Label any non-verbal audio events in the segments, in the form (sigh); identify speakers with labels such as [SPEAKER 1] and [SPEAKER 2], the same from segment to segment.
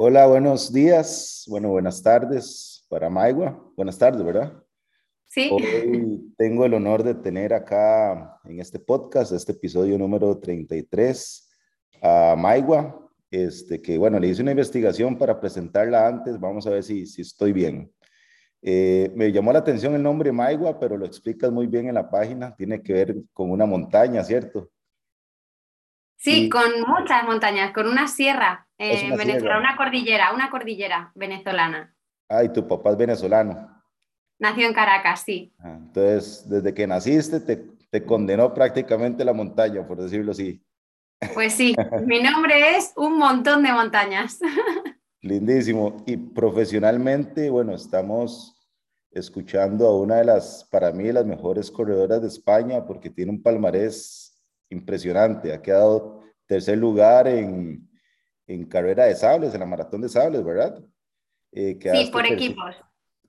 [SPEAKER 1] Hola, buenos días, bueno, buenas tardes para Maigua. Buenas tardes, ¿verdad?
[SPEAKER 2] Sí.
[SPEAKER 1] Hoy tengo el honor de tener acá en este podcast, este episodio número 33, a Maigua, este, que bueno, le hice una investigación para presentarla antes, vamos a ver si, si estoy bien. Eh, me llamó la atención el nombre Maigua, pero lo explicas muy bien en la página, tiene que ver con una montaña, ¿cierto?
[SPEAKER 2] Sí, con muchas montañas, con una sierra en Venezuela, una cordillera, una cordillera venezolana.
[SPEAKER 1] Ah, y tu papá es venezolano.
[SPEAKER 2] Nació en Caracas, sí.
[SPEAKER 1] Ah, entonces, desde que naciste te, te condenó prácticamente la montaña, por decirlo así.
[SPEAKER 2] Pues sí, (laughs) mi nombre es un montón de montañas.
[SPEAKER 1] Lindísimo. Y profesionalmente, bueno, estamos escuchando a una de las, para mí, las mejores corredoras de España porque tiene un palmarés impresionante. Ha quedado tercer lugar en, en carrera de sables, en la maratón de sables, ¿verdad?
[SPEAKER 2] Eh, sí, por equipos.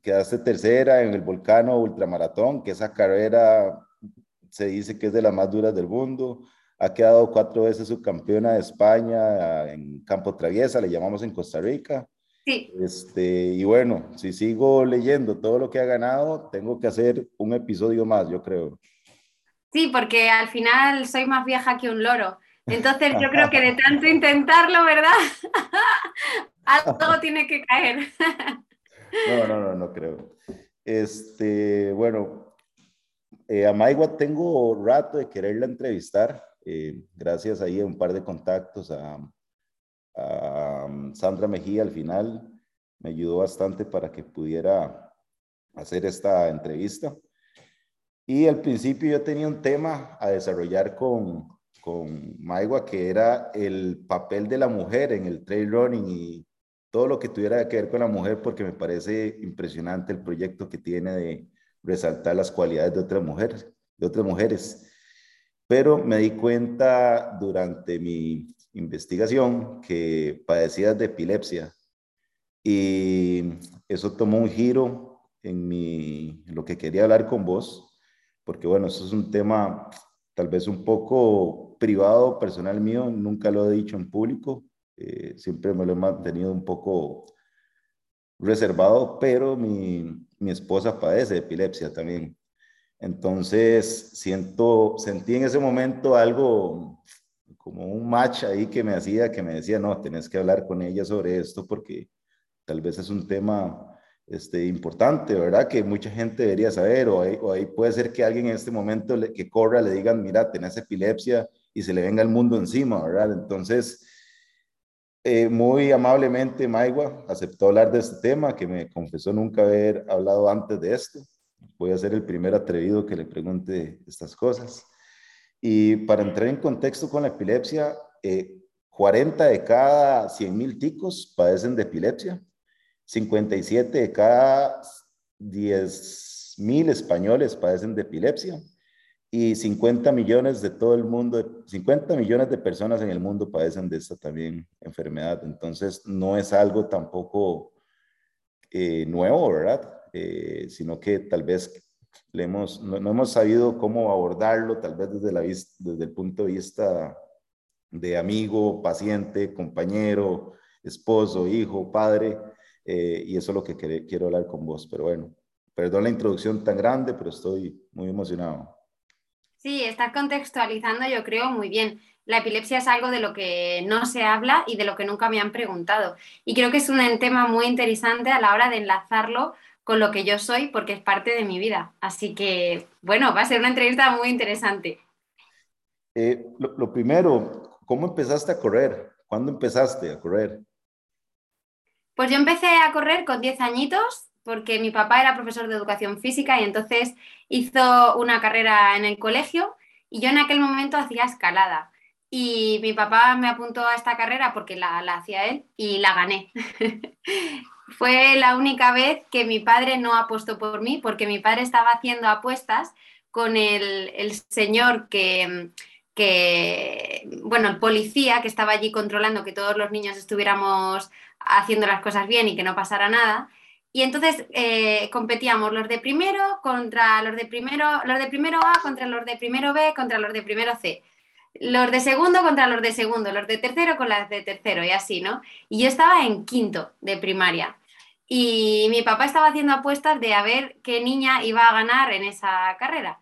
[SPEAKER 1] Quedaste tercera en el Volcano Ultramaratón, que esa carrera se dice que es de las más duras del mundo. Ha quedado cuatro veces subcampeona de España en campo traviesa, le llamamos en Costa Rica.
[SPEAKER 2] Sí.
[SPEAKER 1] Este, y bueno, si sigo leyendo todo lo que ha ganado, tengo que hacer un episodio más, yo creo.
[SPEAKER 2] Sí, porque al final soy más vieja que un loro. Entonces yo creo que de (laughs) tanto intentarlo, ¿verdad? (laughs) Algo (laughs) tiene que caer.
[SPEAKER 1] no, no, no, no creo. Este, bueno, eh, a Maigua tengo rato de quererla entrevistar. Eh, gracias ahí a un par de contactos a, a Sandra Mejía al final. Me ayudó bastante para que pudiera hacer esta entrevista. Y al principio yo tenía un tema a desarrollar con, con Maigua, que era el papel de la mujer en el trail running y todo lo que tuviera que ver con la mujer, porque me parece impresionante el proyecto que tiene de resaltar las cualidades de otras mujeres, de otras mujeres. Pero me di cuenta durante mi investigación que padecías de epilepsia y eso tomó un giro en, mi, en lo que quería hablar con vos porque bueno, eso es un tema tal vez un poco privado, personal mío, nunca lo he dicho en público, eh, siempre me lo he mantenido un poco reservado, pero mi, mi esposa padece de epilepsia también. Entonces, siento, sentí en ese momento algo como un match ahí que me hacía, que me decía, no, tenés que hablar con ella sobre esto porque tal vez es un tema este, importante, ¿verdad? Que mucha gente debería saber, o ahí, puede ser que alguien en este momento que corra le digan, mira, tenés epilepsia y se le venga el mundo encima, ¿verdad? Entonces, eh, muy amablemente Maigua aceptó hablar de este tema, que me confesó nunca haber hablado antes de esto. Voy a ser el primer atrevido que le pregunte estas cosas. Y para entrar en contexto con la epilepsia, 40 eh, de cada 100 mil ticos padecen de epilepsia 57 de cada 10 mil españoles padecen de epilepsia y 50 millones de todo el mundo, 50 millones de personas en el mundo padecen de esta también enfermedad. Entonces, no es algo tampoco eh, nuevo, ¿verdad? Eh, sino que tal vez le hemos, no, hemos sabido cómo abordarlo, tal vez desde, la, desde el punto de vista de amigo, paciente, compañero, esposo, hijo, padre. Eh, y eso es lo que quiero hablar con vos. Pero bueno, perdón la introducción tan grande, pero estoy muy emocionado.
[SPEAKER 2] Sí, estás contextualizando, yo creo, muy bien. La epilepsia es algo de lo que no se habla y de lo que nunca me han preguntado. Y creo que es un tema muy interesante a la hora de enlazarlo con lo que yo soy, porque es parte de mi vida. Así que, bueno, va a ser una entrevista muy interesante.
[SPEAKER 1] Eh, lo primero, ¿cómo empezaste a correr? ¿Cuándo empezaste a correr?
[SPEAKER 2] Pues yo empecé a correr con 10 añitos porque mi papá era profesor de educación física y entonces hizo una carrera en el colegio y yo en aquel momento hacía escalada. Y mi papá me apuntó a esta carrera porque la, hacía él y la gané. (laughs) Fue la única vez que mi padre no apostó por mí porque mi padre estaba haciendo apuestas con el, el señor que, que, bueno, el policía que estaba allí controlando que todos los niños estuviéramos haciendo las cosas bien y que no pasara nada. Y entonces eh, competíamos los de primero contra los de primero, los de primero A contra los de primero B contra los de primero C. los de segundo contra los de segundo, los de tercero con las de tercero y así, ¿no? Y yo estaba en quinto de primaria. Y mi papá estaba haciendo apuestas de a ver qué niña iba a ganar en esa carrera.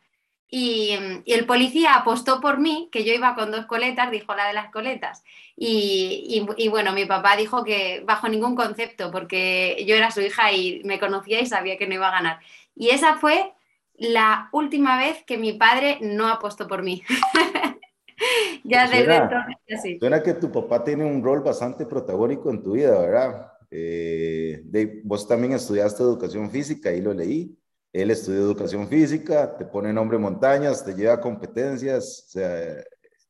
[SPEAKER 2] Y, el policía apostó por mí, que yo iba con dos coletas, dijo la de las coletas. Y, y, bueno, mi papá dijo que bajo ningún concepto, porque yo era su hija y me conocía y sabía que no iba a ganar. Y esa fue la última vez que mi padre no apostó por mí. (laughs)
[SPEAKER 1] ya desde entonces, sí. Suena que tu papá tiene un rol bastante protagónico en tu vida, ¿verdad? Eh, vos también estudiaste educación física, y lo leí. Él estudió educación física, te pone nombre montañas, te lleva competencias, o sea,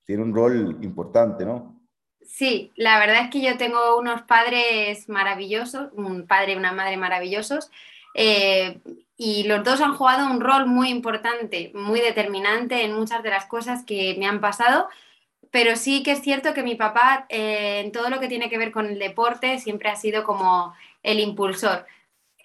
[SPEAKER 1] tiene un rol importante, ¿no?
[SPEAKER 2] Sí, la verdad es que yo tengo unos padres maravillosos, un padre y una madre maravillosos, eh, y los dos han jugado un rol muy importante, muy determinante en muchas de las cosas que me han pasado, pero sí que es cierto que mi papá eh, en todo lo que tiene que ver con el deporte siempre ha sido como el impulsor.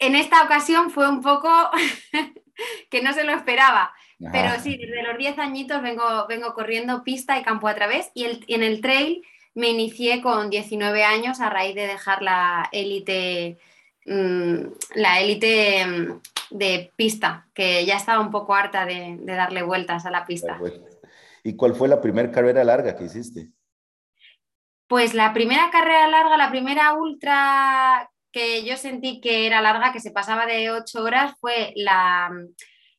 [SPEAKER 2] En esta ocasión fue un poco (laughs) que no se lo esperaba, pero sí, desde los 10 añitos vengo, vengo corriendo pista y campo a través y, el, en el trail me inicié con 19 años a raíz de dejar la élite mm, la élite mm, de pista, que ya estaba un poco harta de, de darle vueltas a la pista.
[SPEAKER 1] ¿Y cuál fue la primera carrera larga que hiciste?
[SPEAKER 2] Pues la primera carrera larga, la primera ultra que yo sentí que era larga, que se pasaba de ocho horas, fue la,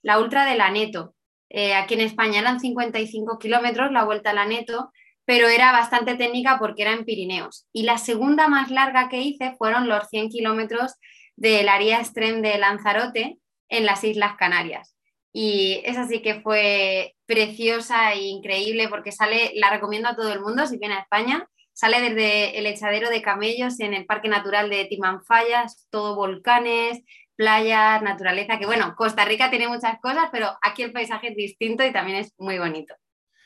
[SPEAKER 2] la ultra de la Neto. Eh, aquí en España eran 55 kilómetros la vuelta a la Neto, pero era bastante técnica porque era en Pirineos. Y la segunda más larga que hice fueron los 100 kilómetros del área extreme de Lanzarote en las Islas Canarias. Y esa sí que fue preciosa e increíble porque sale, la recomiendo a todo el mundo si viene a España. Sale desde el echadero de camellos en el Parque Natural de Timanfayas, todo volcanes, playas, naturaleza, que bueno, Costa Rica tiene muchas cosas, pero aquí el paisaje es distinto y también es muy bonito.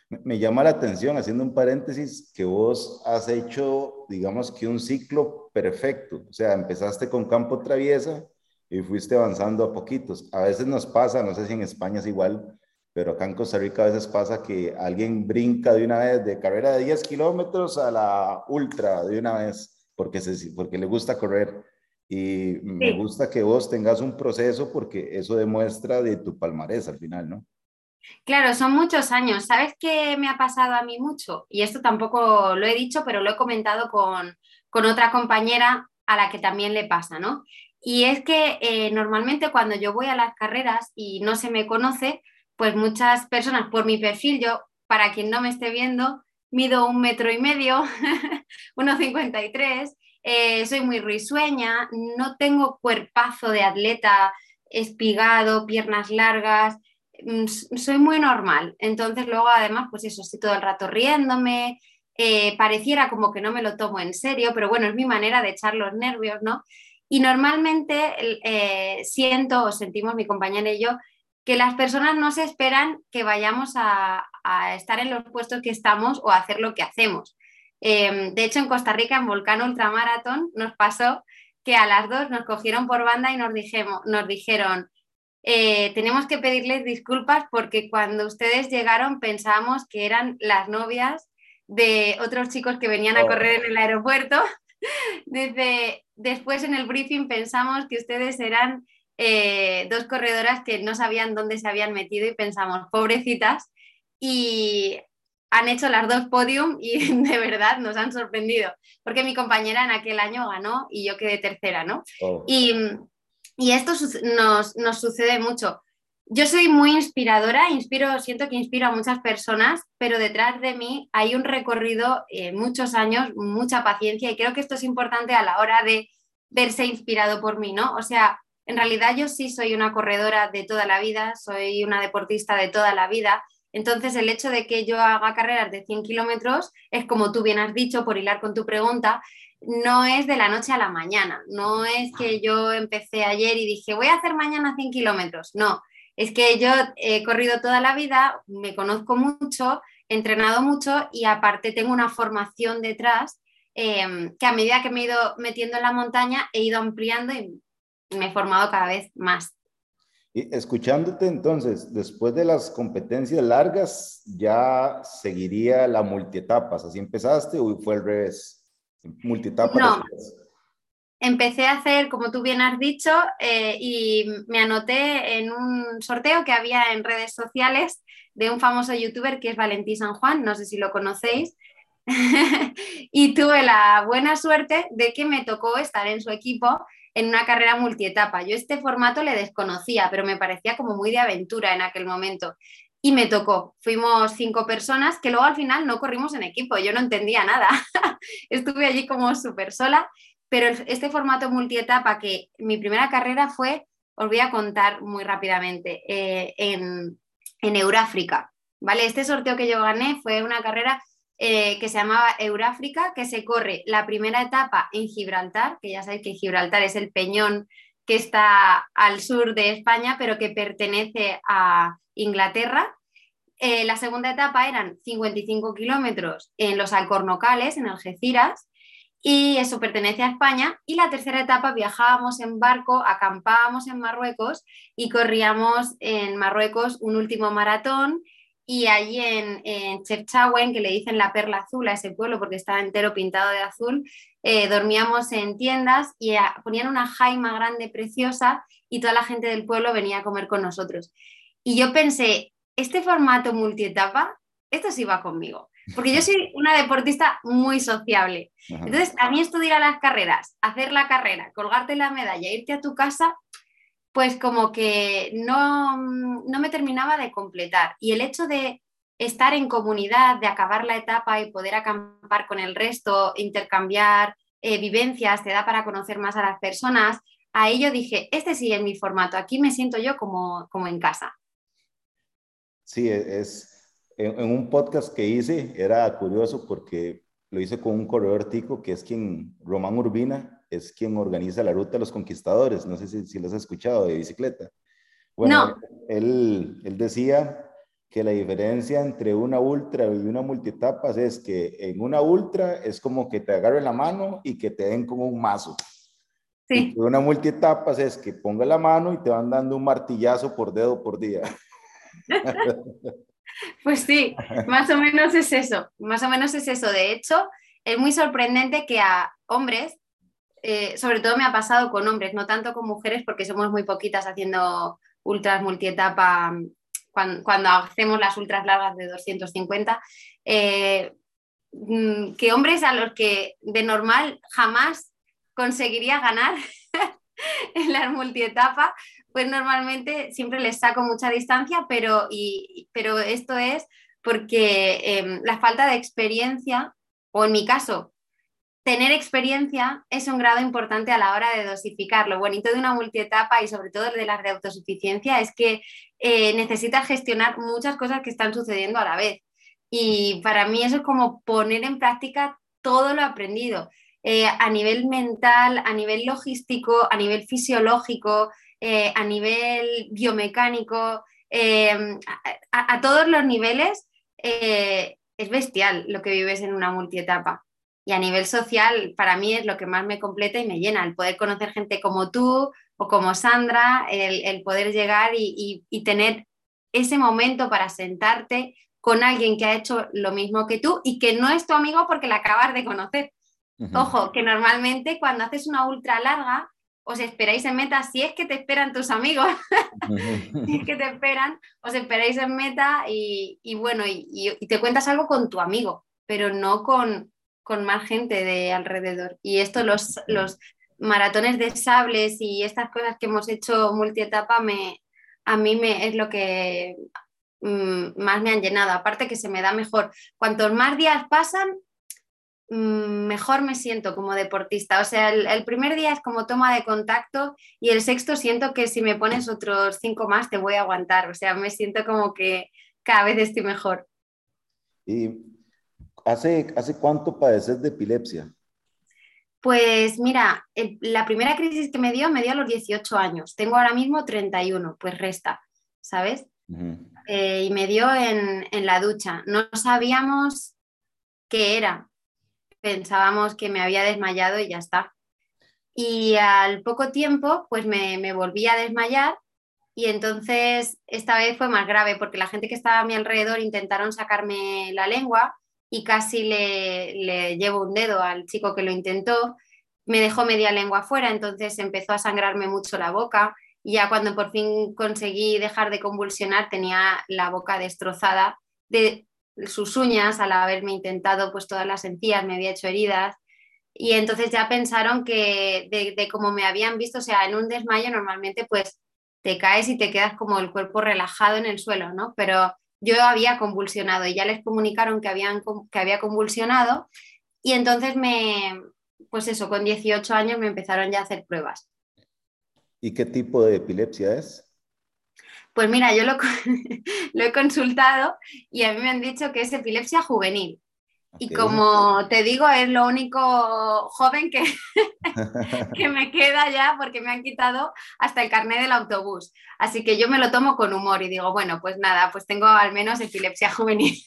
[SPEAKER 1] Me llama la atención, haciendo un paréntesis, que vos has hecho, digamos que un ciclo perfecto. O sea, empezaste con campo traviesa, y fuiste avanzando a poquitos. A veces nos pasa, no sé si en España es igual, pero acá en Costa Rica a veces pasa que alguien brinca de una vez de carrera de 10 kilómetros a la ultra de una vez porque, se, porque le gusta correr. Y me gusta que vos tengas un proceso porque eso demuestra de tu palmarés al final, ¿no?
[SPEAKER 2] Claro, son muchos años. ¿Sabes qué me ha pasado a mí mucho? Y esto tampoco lo he dicho, pero lo he comentado con, con otra compañera a la que también le pasa, ¿no? Y es que eh, normalmente cuando yo voy a las carreras y no se me conoce, pues muchas personas por mi perfil, yo, para quien no me esté viendo, mido un metro y medio, (laughs) 1,53, eh, soy muy risueña, no tengo cuerpazo de atleta espigado, piernas largas, mm, soy muy normal. Entonces luego además, pues eso, estoy todo el rato riéndome, eh, pareciera como que no me lo tomo en serio, pero bueno, es mi manera de echar los nervios, ¿no? Y normalmente eh, siento o sentimos mi compañera y yo que las personas no se esperan que vayamos a, estar en los puestos que estamos o a hacer lo que hacemos. Em, de hecho, en Costa Rica, en Volcán Ultramarathon, nos pasó que a las dos nos cogieron por banda y nos, nos dijeron, eh, tenemos que pedirles disculpas porque cuando ustedes llegaron pensábamos que eran las novias de otros chicos que venían a oh. correr en el aeropuerto (laughs) desde, después en el briefing pensamos que ustedes eran eh, dos corredoras que no sabían dónde se habían metido y pensamos, pobrecitas, y han hecho las dos podium y (laughs) de verdad nos han sorprendido, porque mi compañera en aquel año ganó y yo quedé tercera, ¿no? Oh. Y, y, esto nos, nos sucede mucho. Yo soy muy inspiradora, inspiro, siento que inspiro a muchas personas, pero detrás de mí hay un recorrido, eh, muchos años, mucha paciencia y creo que esto es importante a la hora de verse inspirado por mí, ¿no? O sea, en realidad yo sí soy una corredora de toda la vida, soy una deportista de toda la vida, entonces el hecho de que yo haga carreras de 100 kilómetros es como tú bien has dicho, por hilar con tu pregunta, no es de la noche a la mañana, no es que yo empecé ayer y dije voy a hacer mañana 100 kilómetros, no es que yo he corrido toda la vida, me conozco mucho, he entrenado mucho y aparte tengo una formación detrás em, que a medida que me he ido metiendo en la montaña he ido ampliando y me he formado cada vez más.
[SPEAKER 1] Y escuchándote entonces, después de las competencias largas, ya seguiría la multietapas. ¿Así empezaste o fue al revés? Multietapas.
[SPEAKER 2] No. Empecé a hacer, como tú bien has dicho, eh, y me anoté en un sorteo que había en redes sociales de un famoso youtuber que es Valentí San Juan, no sé si lo conocéis, (laughs) y tuve la buena suerte de que me tocó estar en su equipo en una carrera multietapa. Yo este formato le desconocía, pero me parecía como muy de aventura en aquel momento. Y me tocó. Fuimos cinco personas que luego al final no corrimos en equipo. Yo no entendía nada. (laughs) Estuve allí como súper sola. Pero este formato multietapa, que mi primera carrera fue, os voy a contar muy rápidamente, eh, en, en Euráfrica. ¿Vale? Este sorteo que yo gané fue una carrera eh, que se llamaba Euráfrica, que se corre la primera etapa en Gibraltar, que ya sabéis que Gibraltar es el peñón que está al sur de España, pero que pertenece a Inglaterra. Eh, la segunda etapa eran 55 kilómetros en los Alcornocales, en Algeciras, y eso pertenece a España. Y la tercera etapa viajábamos en barco, acampábamos en Marruecos y corríamos en Marruecos un último maratón y allí en, en Chefchaouen, que le dicen la perla azul a ese pueblo porque estaba entero pintado de azul, eh, dormíamos en tiendas y eh, ponían una jaima grande, preciosa, y toda la gente del pueblo venía a comer con nosotros. Y yo pensé, este formato multietapa, esto sí va conmigo, porque yo soy una deportista muy sociable. Entonces, a mí esto de ir a las carreras, hacer la carrera, colgarte la medalla, irte a tu casa, pues como que no, no me terminaba de completar. Y el hecho de estar en comunidad, de acabar la etapa y poder acampar con el resto, intercambiar eh, vivencias, te da para conocer más a las personas. A ello dije, este sí es mi formato, aquí me siento yo como, como en casa.
[SPEAKER 1] Sí, e-, es, en, un podcast que hice era curioso porque lo hice con un corredor tico que es quien, Román Urbina, es quien organiza la ruta de los conquistadores. No sé si, si los has escuchado de bicicleta. Bueno, él, él decía que la diferencia entre una ultra y una multietapas es que en una ultra es como que te agarren la mano y que te den como un mazo. Sí. Y una multietapas es que ponga la mano y te van dando un martillazo por dedo por día. (laughs)
[SPEAKER 2] pues sí, más o menos es eso, más o menos es eso. De hecho, es muy sorprendente que a hombres eh, sobre todo me ha pasado con hombres, no tanto con mujeres, porque somos muy poquitas haciendo ultras multietapa cuando, cuando hacemos las ultras largas de 250. Eh, mm, que hombres a los que de normal jamás conseguiría ganar (laughs) en las multietapa, pues normalmente siempre les saco mucha distancia, pero, pero esto es porque em, la falta de experiencia, o en mi caso, tener experiencia es un grado importante a la hora de dosificar. Lo bonito de una multietapa y sobre todo de la de autosuficiencia es que eh, necesitas gestionar muchas cosas que están sucediendo a la vez. Y para mí eso es como poner en práctica todo lo aprendido. Eh, a nivel mental, a nivel logístico, a nivel fisiológico, eh, a nivel biomecánico, a, todos los niveles, es bestial lo que vives en una multietapa y a nivel social para mí es lo que más me completa y me llena, el poder conocer gente como tú o como Sandra, el, poder llegar y, tener ese momento para sentarte con alguien que ha hecho lo mismo que tú y que no es tu amigo porque la acabas de conocer. Ojo, que normalmente cuando haces una ultra larga os esperáis en meta, si es que te esperan tus amigos, (laughs) si es que te esperan, os esperáis en meta y, bueno, y, te cuentas algo con tu amigo, pero no con, con más gente de alrededor. Y esto, los, los maratones de sables y estas cosas que hemos hecho multietapa, me, a mí me, es lo que mm, más me han llenado. Aparte que se me da mejor. Cuantos más días pasan, mm, mejor me siento como deportista. O sea, el, primer día es como toma de contacto y el sexto siento que si me pones otros cinco más te voy a aguantar. O sea, me siento como que cada vez estoy mejor.
[SPEAKER 1] Y ¿Hace, ¿Hace cuánto padeces de epilepsia?
[SPEAKER 2] Pues mira, la primera crisis que me dio me dio a los 18 años. Tengo ahora mismo 31, pues resta, ¿sabes? Eh, y me dio en, la ducha. No sabíamos qué era. Pensábamos que me había desmayado y ya está. Y al poco tiempo, pues me, me volví a desmayar y entonces esta vez fue más grave porque la gente que estaba a mi alrededor intentaron sacarme la lengua y casi le, le llevo un dedo al chico que lo intentó. Me dejó media lengua fuera, entonces empezó a sangrarme mucho la boca y ya cuando por fin conseguí dejar de convulsionar tenía la boca destrozada de sus uñas al haberme intentado pues todas las encías, me había hecho heridas y entonces ya pensaron que de, de me habían visto, o sea, en un desmayo normalmente pues te caes y te quedas como el cuerpo relajado en el suelo, ¿no? Pero yo había convulsionado y ya les comunicaron que, habían, que había convulsionado y entonces me, pues eso, con 18 años me empezaron ya a hacer pruebas.
[SPEAKER 1] ¿Y qué tipo de epilepsia es?
[SPEAKER 2] Pues mira, yo lo, (laughs) lo he consultado y a mí me han dicho que es epilepsia juvenil. Y como te digo, es lo único joven que, (laughs) que me queda ya porque me han quitado hasta el carnet del autobús. Así que yo me lo tomo con humor y digo, bueno, pues nada, pues tengo al menos epilepsia (laughs) juvenil.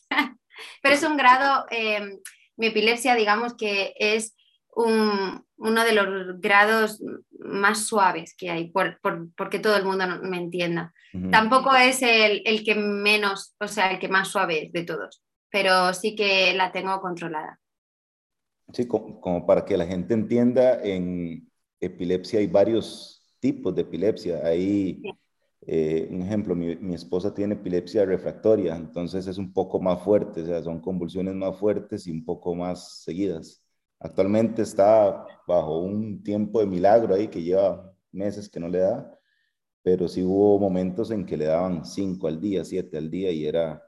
[SPEAKER 2] Pero es un grado, em, mi epilepsia digamos que es un, uno de los grados más suaves que hay, por, porque todo el mundo me entienda. Tampoco es el, el que menos, o sea, el que más suave es de todos pero sí que la tengo controlada.
[SPEAKER 1] Sí, como, para que la gente entienda, en epilepsia hay varios tipos de epilepsia. Hay, eh, un ejemplo, mi, mi, esposa tiene epilepsia refractoria, entonces es un poco más fuerte, o sea, son convulsiones más fuertes y un poco más seguidas. Actualmente está bajo un tiempo de milagro ahí que lleva meses que no le da, pero sí hubo momentos en que le daban cinco al día, siete al día y era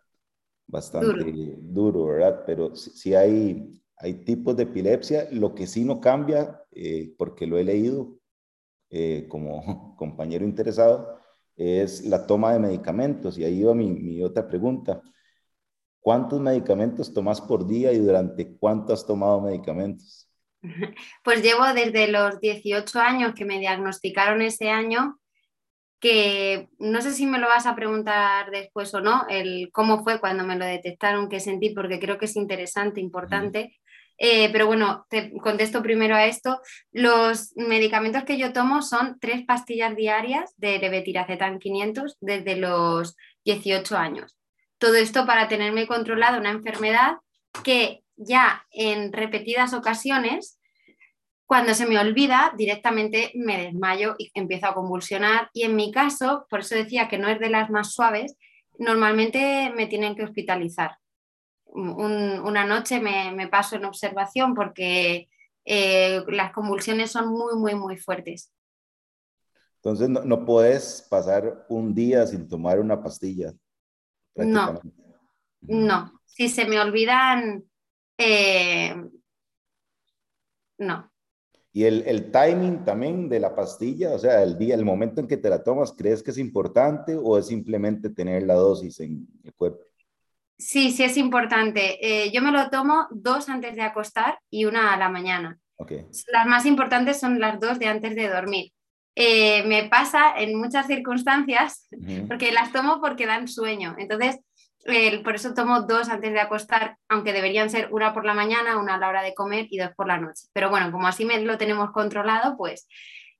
[SPEAKER 1] bastante duro, ¿verdad? Pero sí, hay, hay tipos de epilepsia. Lo que sí no cambia, eh, porque lo he leído eh, como (laughs) compañero interesado, es la toma de medicamentos. Y ahí va mi, mi, otra pregunta. ¿Cuántos medicamentos tomas por día y durante cuánto has tomado medicamentos? (laughs)
[SPEAKER 2] Pues llevo desde los 18 años que me diagnosticaron ese año que no sé si me lo vas a preguntar después o no, el cómo fue cuando me lo detectaron, qué sentí, porque creo que es interesante, importante. Eh, pero bueno, te contesto primero a esto. Los medicamentos que yo tomo son tres pastillas diarias de levetiracetam 500 desde los 18 años. Todo esto para tenerme controlada una enfermedad que ya en repetidas ocasiones cuando se me olvida, directamente me desmayo y empiezo a convulsionar. Y en mi caso, por eso decía que no es de las más suaves, normalmente me tienen que hospitalizar. una noche me, paso en observación porque eh, las convulsiones son muy, muy, muy fuertes.
[SPEAKER 1] Entonces no, puedes pasar un día sin tomar una pastilla.
[SPEAKER 2] No, no. Si se me olvidan, eh, no.
[SPEAKER 1] Y el, el, timing también de la pastilla, o sea, el día, el momento en que te la tomas, ¿crees que es importante o es simplemente tener la dosis en el cuerpo?
[SPEAKER 2] Sí, sí es importante. Eh, yo me lo tomo dos antes de acostar y una a la mañana.
[SPEAKER 1] Okay.
[SPEAKER 2] Las más importantes son las dos de antes de dormir. Eh, me pasa en muchas circunstancias, porque las tomo porque dan sueño. Entonces, por eso tomo dos antes de acostar, aunque deberían ser una por la mañana, una a la hora de comer y dos por la noche. Pero bueno, como así me, lo tenemos controlado, pues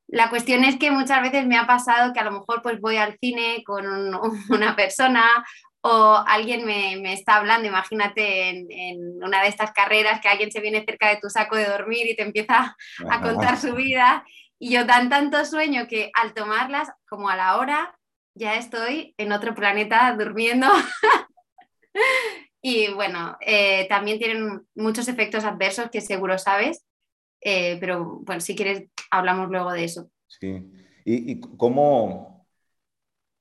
[SPEAKER 2] la cuestión es que muchas veces me ha pasado que a lo mejor pues voy al cine con (laughs) una persona o alguien me, está hablando, imagínate en, una de estas carreras que alguien se viene cerca de tu saco de dormir y te empieza a contar su vida. Y yo dan tanto sueño que al tomarlas como a la hora ya estoy en otro planeta durmiendo (laughs) (laughs) y bueno, eh, también tienen muchos efectos adversos que seguro sabes, eh, pero bueno, si quieres hablamos luego de eso.
[SPEAKER 1] Sí, y, y cómo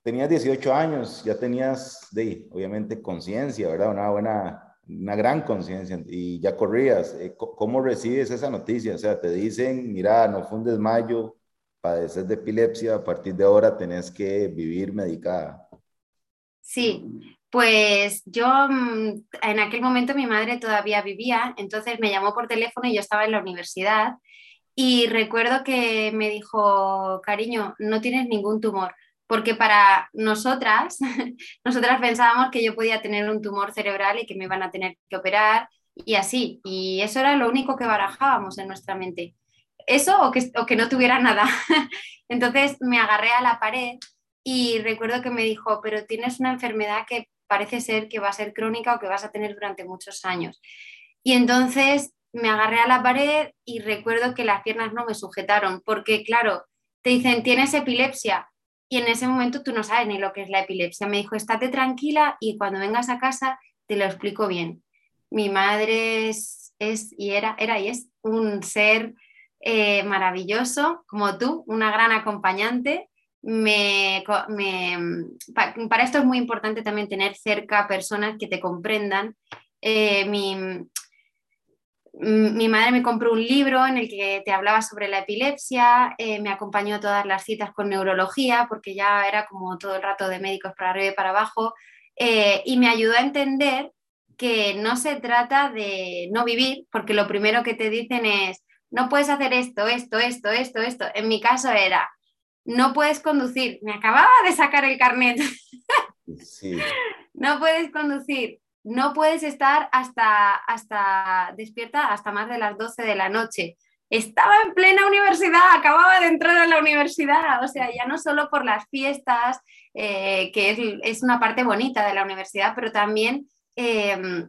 [SPEAKER 1] tenías 18 años, ya tenías, de, obviamente, conciencia, ¿verdad? Una buena, una gran conciencia y ya corrías. Eh, ¿Cómo recibes esa noticia? O sea, te dicen, mira, no fue un desmayo, padeces de epilepsia, a partir de ahora tenés que vivir medicada.
[SPEAKER 2] Sí, pues yo mm, en aquel momento mi madre todavía vivía, entonces me llamó por teléfono y yo estaba en la universidad y recuerdo que me dijo, cariño, no tienes ningún tumor, porque para nosotras, (laughs) nosotras pensábamos que yo podía tener un tumor cerebral y que me iban a tener que operar y así, y eso era lo único que barajábamos en nuestra mente. Eso o que, o que no tuviera nada. (laughs) Entonces me agarré a la pared y recuerdo que me dijo, pero tienes una enfermedad que parece ser que va a ser crónica o que vas a tener durante muchos años. Y entonces me agarré a la pared y recuerdo que las piernas no me sujetaron, porque claro, te dicen, tienes epilepsia, y en ese momento tú no sabes ni lo que es la epilepsia. Me dijo, estate tranquila y cuando vengas a casa te lo explico bien. Mi madre es, y era, era y es un ser eh, maravilloso, como tú, una gran acompañante. Me, para esto es muy importante también tener cerca personas que te comprendan. Eh, mi, mi madre me compró un libro en el que te hablaba sobre la epilepsia, eh, me acompañó a todas las citas con neurología, porque ya era como todo el rato de médicos para arriba y para abajo, y me ayudó a entender que no se trata de no vivir, porque lo primero que te dicen es, no puedes hacer esto, esto, esto, esto, esto. En mi caso era, no puedes conducir. Me acababa de sacar el carnet. Sí. no puedes conducir. No puedes estar hasta, hasta despierta hasta más de las 12 de la noche. Estaba en plena universidad, acababa de entrar a la universidad. O sea, ya no solo por las fiestas, eh, que es, es, una parte bonita de la universidad, pero también, eh,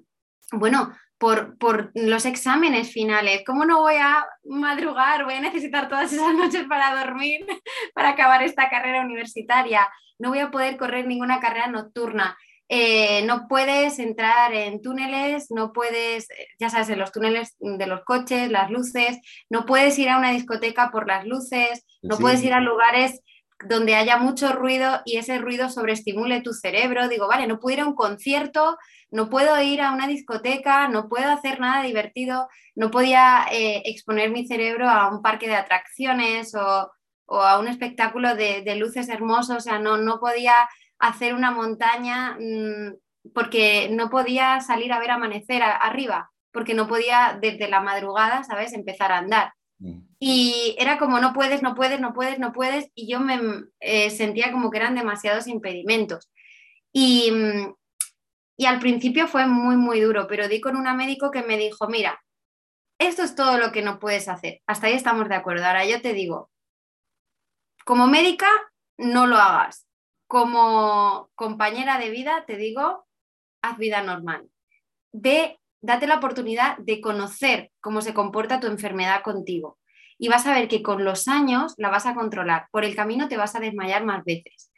[SPEAKER 2] bueno, por, los exámenes finales. ¿Cómo no voy a madrugar? Voy a necesitar todas esas (laughs) noches para dormir, (laughs) para acabar esta carrera universitaria. No voy a poder correr ninguna carrera nocturna. Eh, no puedes entrar en túneles, no puedes, ya sabes, en los túneles de los coches, las luces, no puedes ir a una discoteca por las luces, no puedes ir a lugares donde haya mucho ruido y ese ruido sobreestimule tu cerebro. Digo, vale, no puedo ir a un concierto no puedo ir a una discoteca, no puedo hacer nada divertido, no podía eh, exponer mi cerebro a un parque de atracciones o, a un espectáculo de, luces hermosos, o sea, no, no podía hacer una montaña mm, porque no podía salir a ver amanecer arriba, porque no podía desde la madrugada, ¿sabes?, empezar a andar. Mm. Y era como, no puedes, no puedes, no puedes, no puedes, y yo me eh, sentía como que eran demasiados impedimentos. Y, mm, y al principio fue muy, muy duro, pero di con una médico que me dijo, mira, esto es todo lo que no puedes hacer. Hasta ahí estamos de acuerdo. Ahora yo te digo, como médica, no lo hagas. Como compañera de vida, te digo, haz vida normal. Ve, date la oportunidad de conocer cómo se comporta tu enfermedad contigo. Y vas a ver que con los años la vas a controlar. Por el camino te vas a desmayar más veces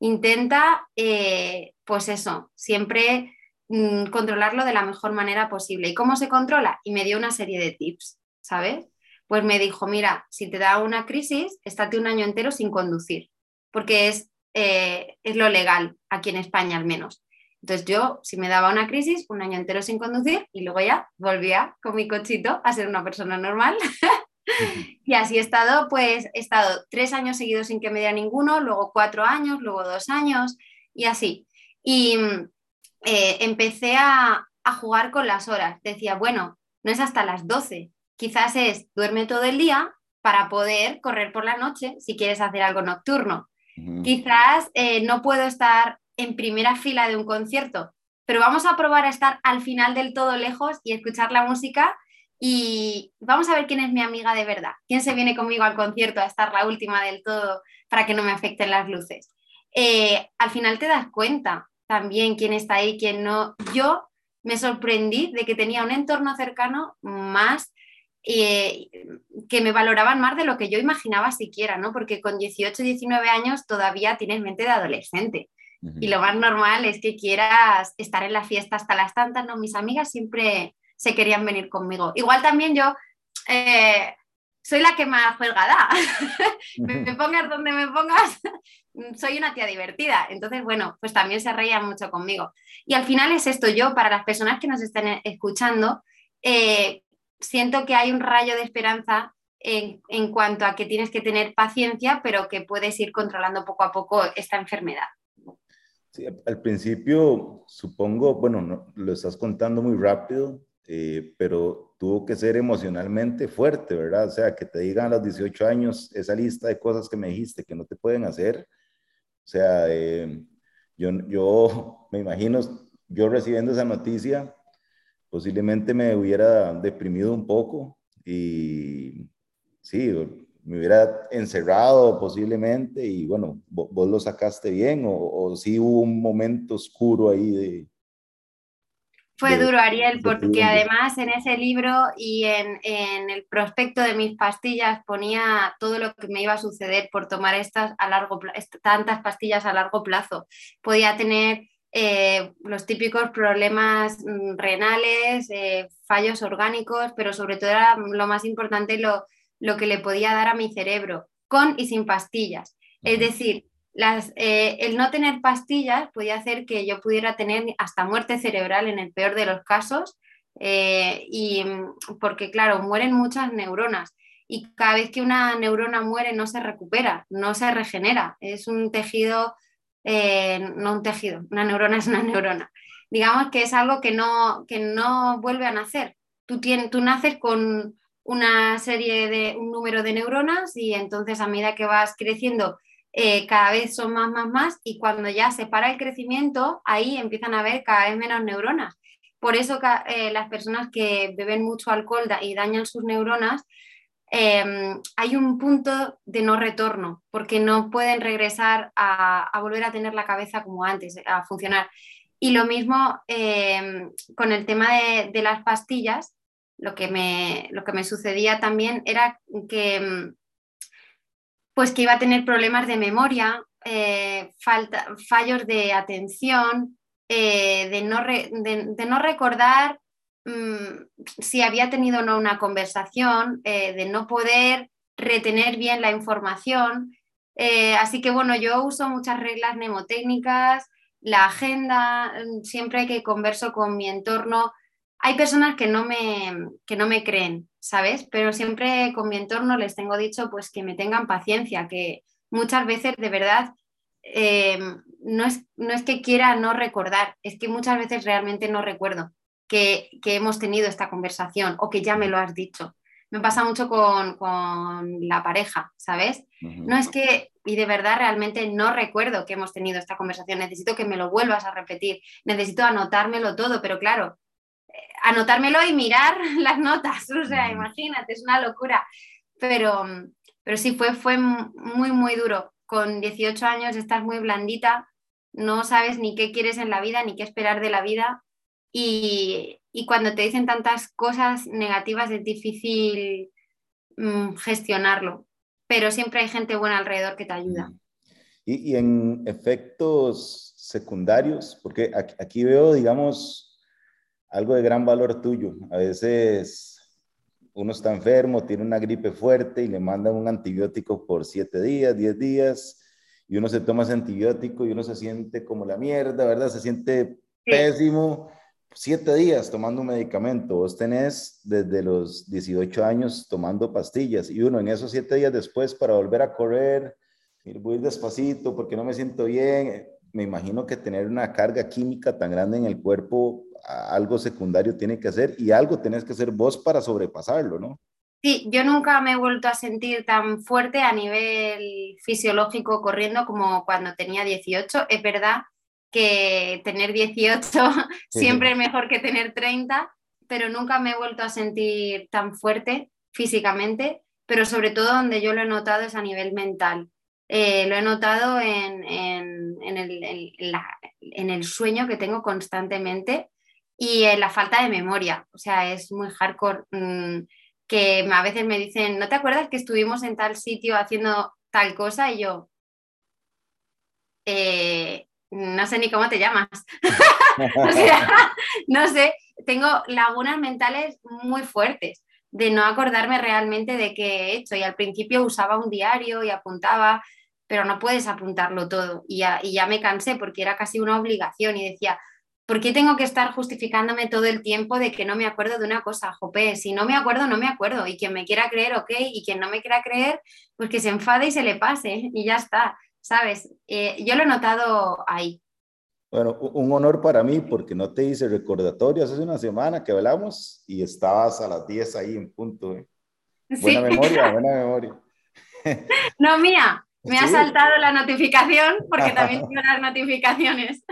[SPEAKER 2] intenta, eh, pues eso, siempre mm, controlarlo de la mejor manera posible. ¿Y cómo se controla? Y me dio una serie de tips, ¿sabes? Pues me dijo, mira, si te da una crisis, estate un año entero sin conducir, porque es, eh, es lo legal, aquí en España al menos. Entonces yo, si me daba una crisis, un año entero sin conducir y luego ya volvía con mi cochito a ser una persona normal Y así he estado, pues he estado tres años seguidos sin que me diera ninguno, luego cuatro años, luego dos años y así. Y eh, empecé a, jugar con las horas. Decía, bueno, no es hasta las 12, quizás es duerme todo el día para poder correr por la noche si quieres hacer algo nocturno. Quizás eh, no puedo estar en primera fila de un concierto, pero vamos a probar a estar al final del todo lejos y escuchar la música y vamos a ver quién es mi amiga de verdad, quién se viene conmigo al concierto a estar la última del todo para que no me afecten las luces. Eh, al final te das cuenta también quién está ahí, quién no. Yo me sorprendí de que tenía un entorno cercano más eh, que me valoraban más de lo que yo imaginaba siquiera, ¿no? Porque con 18, 19 años todavía tienes mente de adolescente. Y lo más normal es que quieras estar en la fiesta hasta las tantas, ¿no? Mis amigas siempre se querían venir conmigo. Igual también yo eh, soy la que más juega da. (laughs) me, pongas donde me pongas, (laughs) soy una tía divertida. Entonces, bueno, pues también se reían mucho conmigo. Y al final es esto, yo, para las personas que nos estén escuchando, eh, siento que hay un rayo de esperanza en, en, cuanto a que tienes que tener paciencia, pero que puedes ir controlando poco a poco esta enfermedad.
[SPEAKER 1] Al principio, supongo, bueno, lo estás contando muy rápido, eh, pero tuvo que ser emocionalmente fuerte, ¿verdad? O sea, que te digan a los 18 años esa lista de cosas que me dijiste que no te pueden hacer. O sea, eh, yo, yo (laughs) me imagino, yo recibiendo esa noticia, posiblemente me hubiera deprimido un poco y sí, me hubiera encerrado posiblemente y bueno, vos, lo sacaste bien o, o sí hubo un momento oscuro ahí de,
[SPEAKER 2] fue duro, Ariel, porque además en ese libro y en, el prospecto de mis pastillas ponía todo lo que me iba a suceder por tomar estas a largo tantas pastillas a largo plazo. Podía tener eh, los típicos problemas mm, renales, eh, fallos orgánicos, pero sobre todo era lo más importante lo, lo que le podía dar a mi cerebro, con y sin pastillas. Es decir, eh, el no tener pastillas podía hacer que yo pudiera tener hasta muerte cerebral en el peor de los casos, eh, y porque claro, mueren muchas neuronas y cada vez que una neurona muere no se recupera, no se regenera, es un tejido, eh, no un tejido, una neurona es una neurona. Digamos que es algo que no, que no vuelve a nacer. Tú, tienes, tú naces con una serie de un número de neuronas y entonces a medida que vas creciendo eh, cada vez son más, más, más, y cuando ya se para el crecimiento, ahí empiezan a haber cada vez menos neuronas. Por eso eh, las personas que beben mucho alcohol y dañan sus neuronas, em, hay un punto de no retorno, porque no pueden regresar a, volver a tener la cabeza como antes, a funcionar. Y lo mismo em, con el tema de, de, las pastillas, lo que, me, lo que me sucedía también era que em, pues que iba a tener problemas de memoria, eh, fallos de atención, eh, de, no recordar mm, si había tenido o no una conversación, eh, de no poder retener bien la información. así que bueno, yo uso muchas reglas mnemotécnicas, la agenda, mm, siempre que converso con mi entorno, hay personas que no me, que no me creen, ¿sabes? Pero siempre con mi entorno les tengo dicho pues que me tengan paciencia, que muchas veces de verdad eh, no, es, no es que quiera no recordar, es que muchas veces realmente no recuerdo que, hemos tenido esta conversación o que ya me lo has dicho. Me pasa mucho con, la pareja, ¿sabes? No es que, y de verdad realmente no recuerdo que hemos tenido esta conversación, necesito que me lo vuelvas a repetir, necesito anotármelo todo, pero claro, anotármelo y mirar (laughs) las notas, o sea, imagínate, es una locura. Pero, pero sí, fue, fue muy, muy duro. Con 18 años estás muy blandita, no sabes ni qué quieres en la vida, ni qué esperar de la vida. Y, cuando te dicen tantas cosas negativas es difícil mm, gestionarlo. Pero siempre hay gente buena alrededor que te ayuda.
[SPEAKER 1] Y, y en efectos secundarios, porque aquí veo, digamos, algo de gran valor tuyo. A veces uno está enfermo, tiene una gripe fuerte y le mandan un antibiótico por siete días, diez días, y uno se toma ese antibiótico y uno se siente como la mierda, ¿verdad? Se siente pésimo. Siete días tomando un medicamento. Vos tenés desde los 18 años tomando pastillas y uno en esos siete días después para volver a correr, voy a ir despacito porque no me siento bien. Me imagino que tener una carga química tan grande en el cuerpo algo secundario tiene que hacer y algo tenés que hacer vos para sobrepasarlo, ¿no?
[SPEAKER 2] Sí, yo nunca me he vuelto a sentir tan fuerte a nivel fisiológico corriendo como cuando tenía 18. Es verdad que tener 18 (laughs) siempre es mejor que tener 30, pero nunca me he vuelto a sentir tan fuerte físicamente, pero sobre todo donde yo lo he notado es a nivel mental. Eh, lo he notado en, el, en, el, sueño que tengo constantemente y la falta de memoria. O sea, es muy hardcore mm, que a veces me dicen, ¿no te acuerdas que estuvimos en tal sitio haciendo tal cosa? Y yo, eh, no sé ni cómo te llamas. (laughs) o sea, (laughs) no sé, tengo lagunas mentales muy fuertes de no acordarme realmente de qué he hecho. Y al principio usaba un diario y apuntaba, pero no puedes apuntarlo todo. Y ya, y ya me cansé porque era casi una obligación y decía, ¿Por qué tengo que estar justificándome todo el tiempo de que no me acuerdo de una cosa? Jope, si no me acuerdo, no me acuerdo. Y quien me quiera creer, ok. Y quien no me quiera creer, pues que se enfade y se le pase. (laughs) Y ya está, ¿sabes? Eh, yo lo he notado ahí.
[SPEAKER 1] Bueno, un honor para mí porque no te hice recordatorio. Hace una semana que hablamos y estabas a las 10 ahí en punto. ¿eh? Buena memoria, (laughs) buena memoria.
[SPEAKER 2] No, mía, me ha saltado la notificación porque también tengo las notificaciones.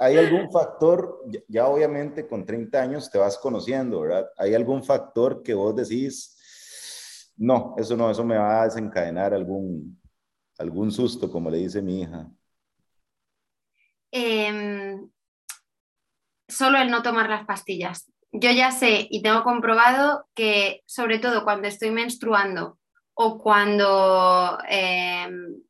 [SPEAKER 1] ¿Hay algún factor, ya obviamente con 30 años te vas conociendo, ¿verdad? ¿Hay algún factor que vos decís, No, eso no, eso me va a desencadenar algún, algún susto, como le dice mi hija.
[SPEAKER 2] Em, solo el no tomar las pastillas. Yo ya sé y tengo comprobado que sobre todo cuando estoy menstruando o cuando, em,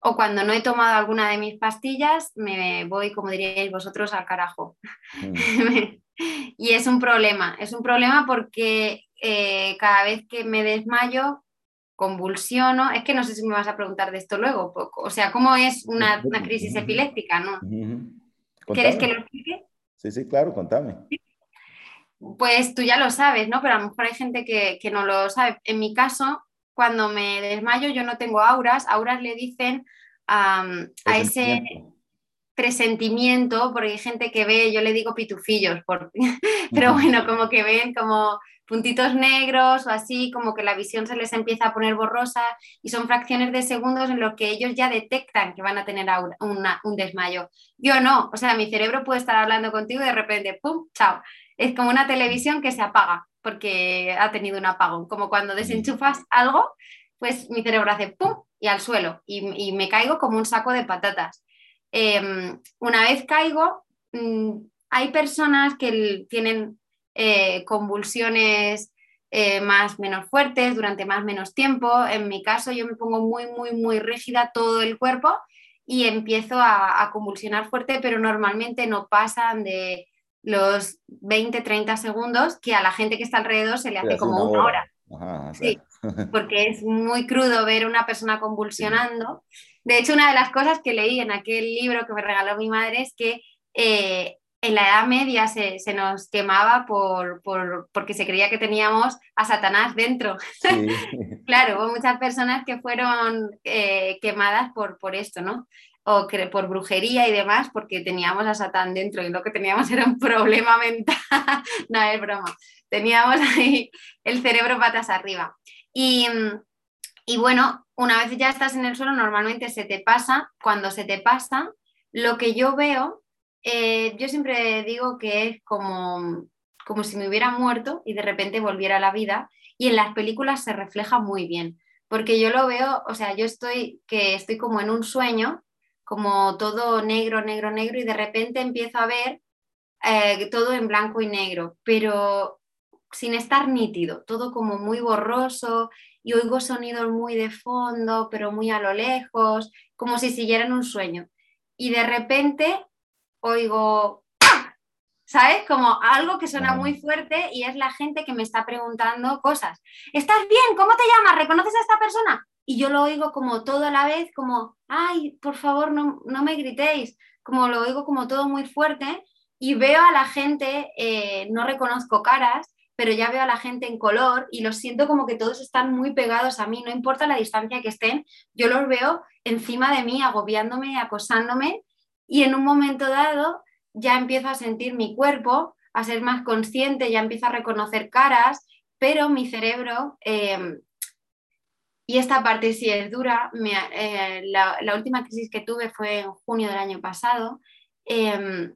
[SPEAKER 2] o cuando no he tomado alguna de mis pastillas, me voy, como diríais vosotros, al carajo. Mm. (laughs) y es un problema, es un problema porque eh, cada vez que me desmayo, convulsiono, es que no sé si me vas a preguntar de esto luego, o sea, ¿cómo es una, crisis epiléptica? ¿no? ¿Quieres que lo explique?
[SPEAKER 1] Sí, sí, claro, contame.
[SPEAKER 2] Pues tú ya lo sabes, ¿no? Pero a lo mejor hay gente que, no lo sabe. En mi caso, cuando me desmayo, yo no tengo auras. Auras le dicen a ese presentimiento, porque hay gente que ve, yo le digo pitufillos, (laughs) pero bueno, como que ven como puntitos negros o así, como que la visión se les empieza a poner borrosa y son fracciones de segundos en los que ellos ya detectan que van a tener un desmayo. Yo no, o sea, mi cerebro puede estar hablando contigo y de repente, ¡pum!, chao. Es como una televisión que se apaga porque ha tenido un apagón, como cuando desenchufas algo, pues mi cerebro hace ¡pum! y al suelo y, me caigo como un saco de patatas. Em, una vez caigo, mm, hay personas que tienen eh, convulsiones eh, más menos fuertes durante más menos tiempo. En mi caso yo me pongo muy, muy, muy rígida todo el cuerpo y empiezo a, convulsionar fuerte, pero normalmente no pasan de los 20, 30 segundos que a la gente que está alrededor se le hace como una hora. sí, (laughs) porque es muy crudo ver una persona convulsionando. De hecho, una de las cosas que leí en aquel libro que me regaló mi madre es que eh, en la Edad Media se, nos quemaba por, porque se creía que teníamos a Satanás dentro. (laughs) claro, hubo muchas personas que fueron eh, quemadas por, por esto, ¿no? O por brujería y demás, porque teníamos a Satán dentro y lo que teníamos (laughs) era un problema mental. (laughs) no, es broma. Teníamos ahí el cerebro patas arriba. Y, y bueno, una vez ya estás en el suelo, normalmente se te pasa. Cuando se te pasa, lo que yo veo eh, yo siempre digo que es como, como si me hubiera muerto y de repente volviera a la vida y en las películas se refleja muy bien, porque yo lo veo, o sea, yo estoy que estoy como en un sueño, como todo negro, negro, negro y de repente empiezo a ver eh, todo en blanco y negro, pero sin estar nítido, todo como muy borroso y oigo sonidos muy de fondo, pero muy a lo lejos, como si siguiera en un sueño. Y de repente oigo, ¿sabes? Como algo que suena muy fuerte y es la gente que me está preguntando cosas. ¿Estás bien? ¿Cómo te llamas? ¿Reconoces a esta persona? Y yo lo oigo como todo a la vez, como, ay, por favor, no, me gritéis, como lo oigo como todo muy fuerte y veo a la gente, eh, no reconozco caras, pero ya veo a la gente en color y los siento como que todos están muy pegados a mí, no importa la distancia que estén, yo los veo encima de mí, agobiándome, acosándome y en un momento dado ya empiezo a sentir mi cuerpo, a ser más consciente, ya empiezo a reconocer caras, pero mi cerebro, em, y esta parte sí es dura, eh, la, última crisis que tuve fue en junio del año pasado, em,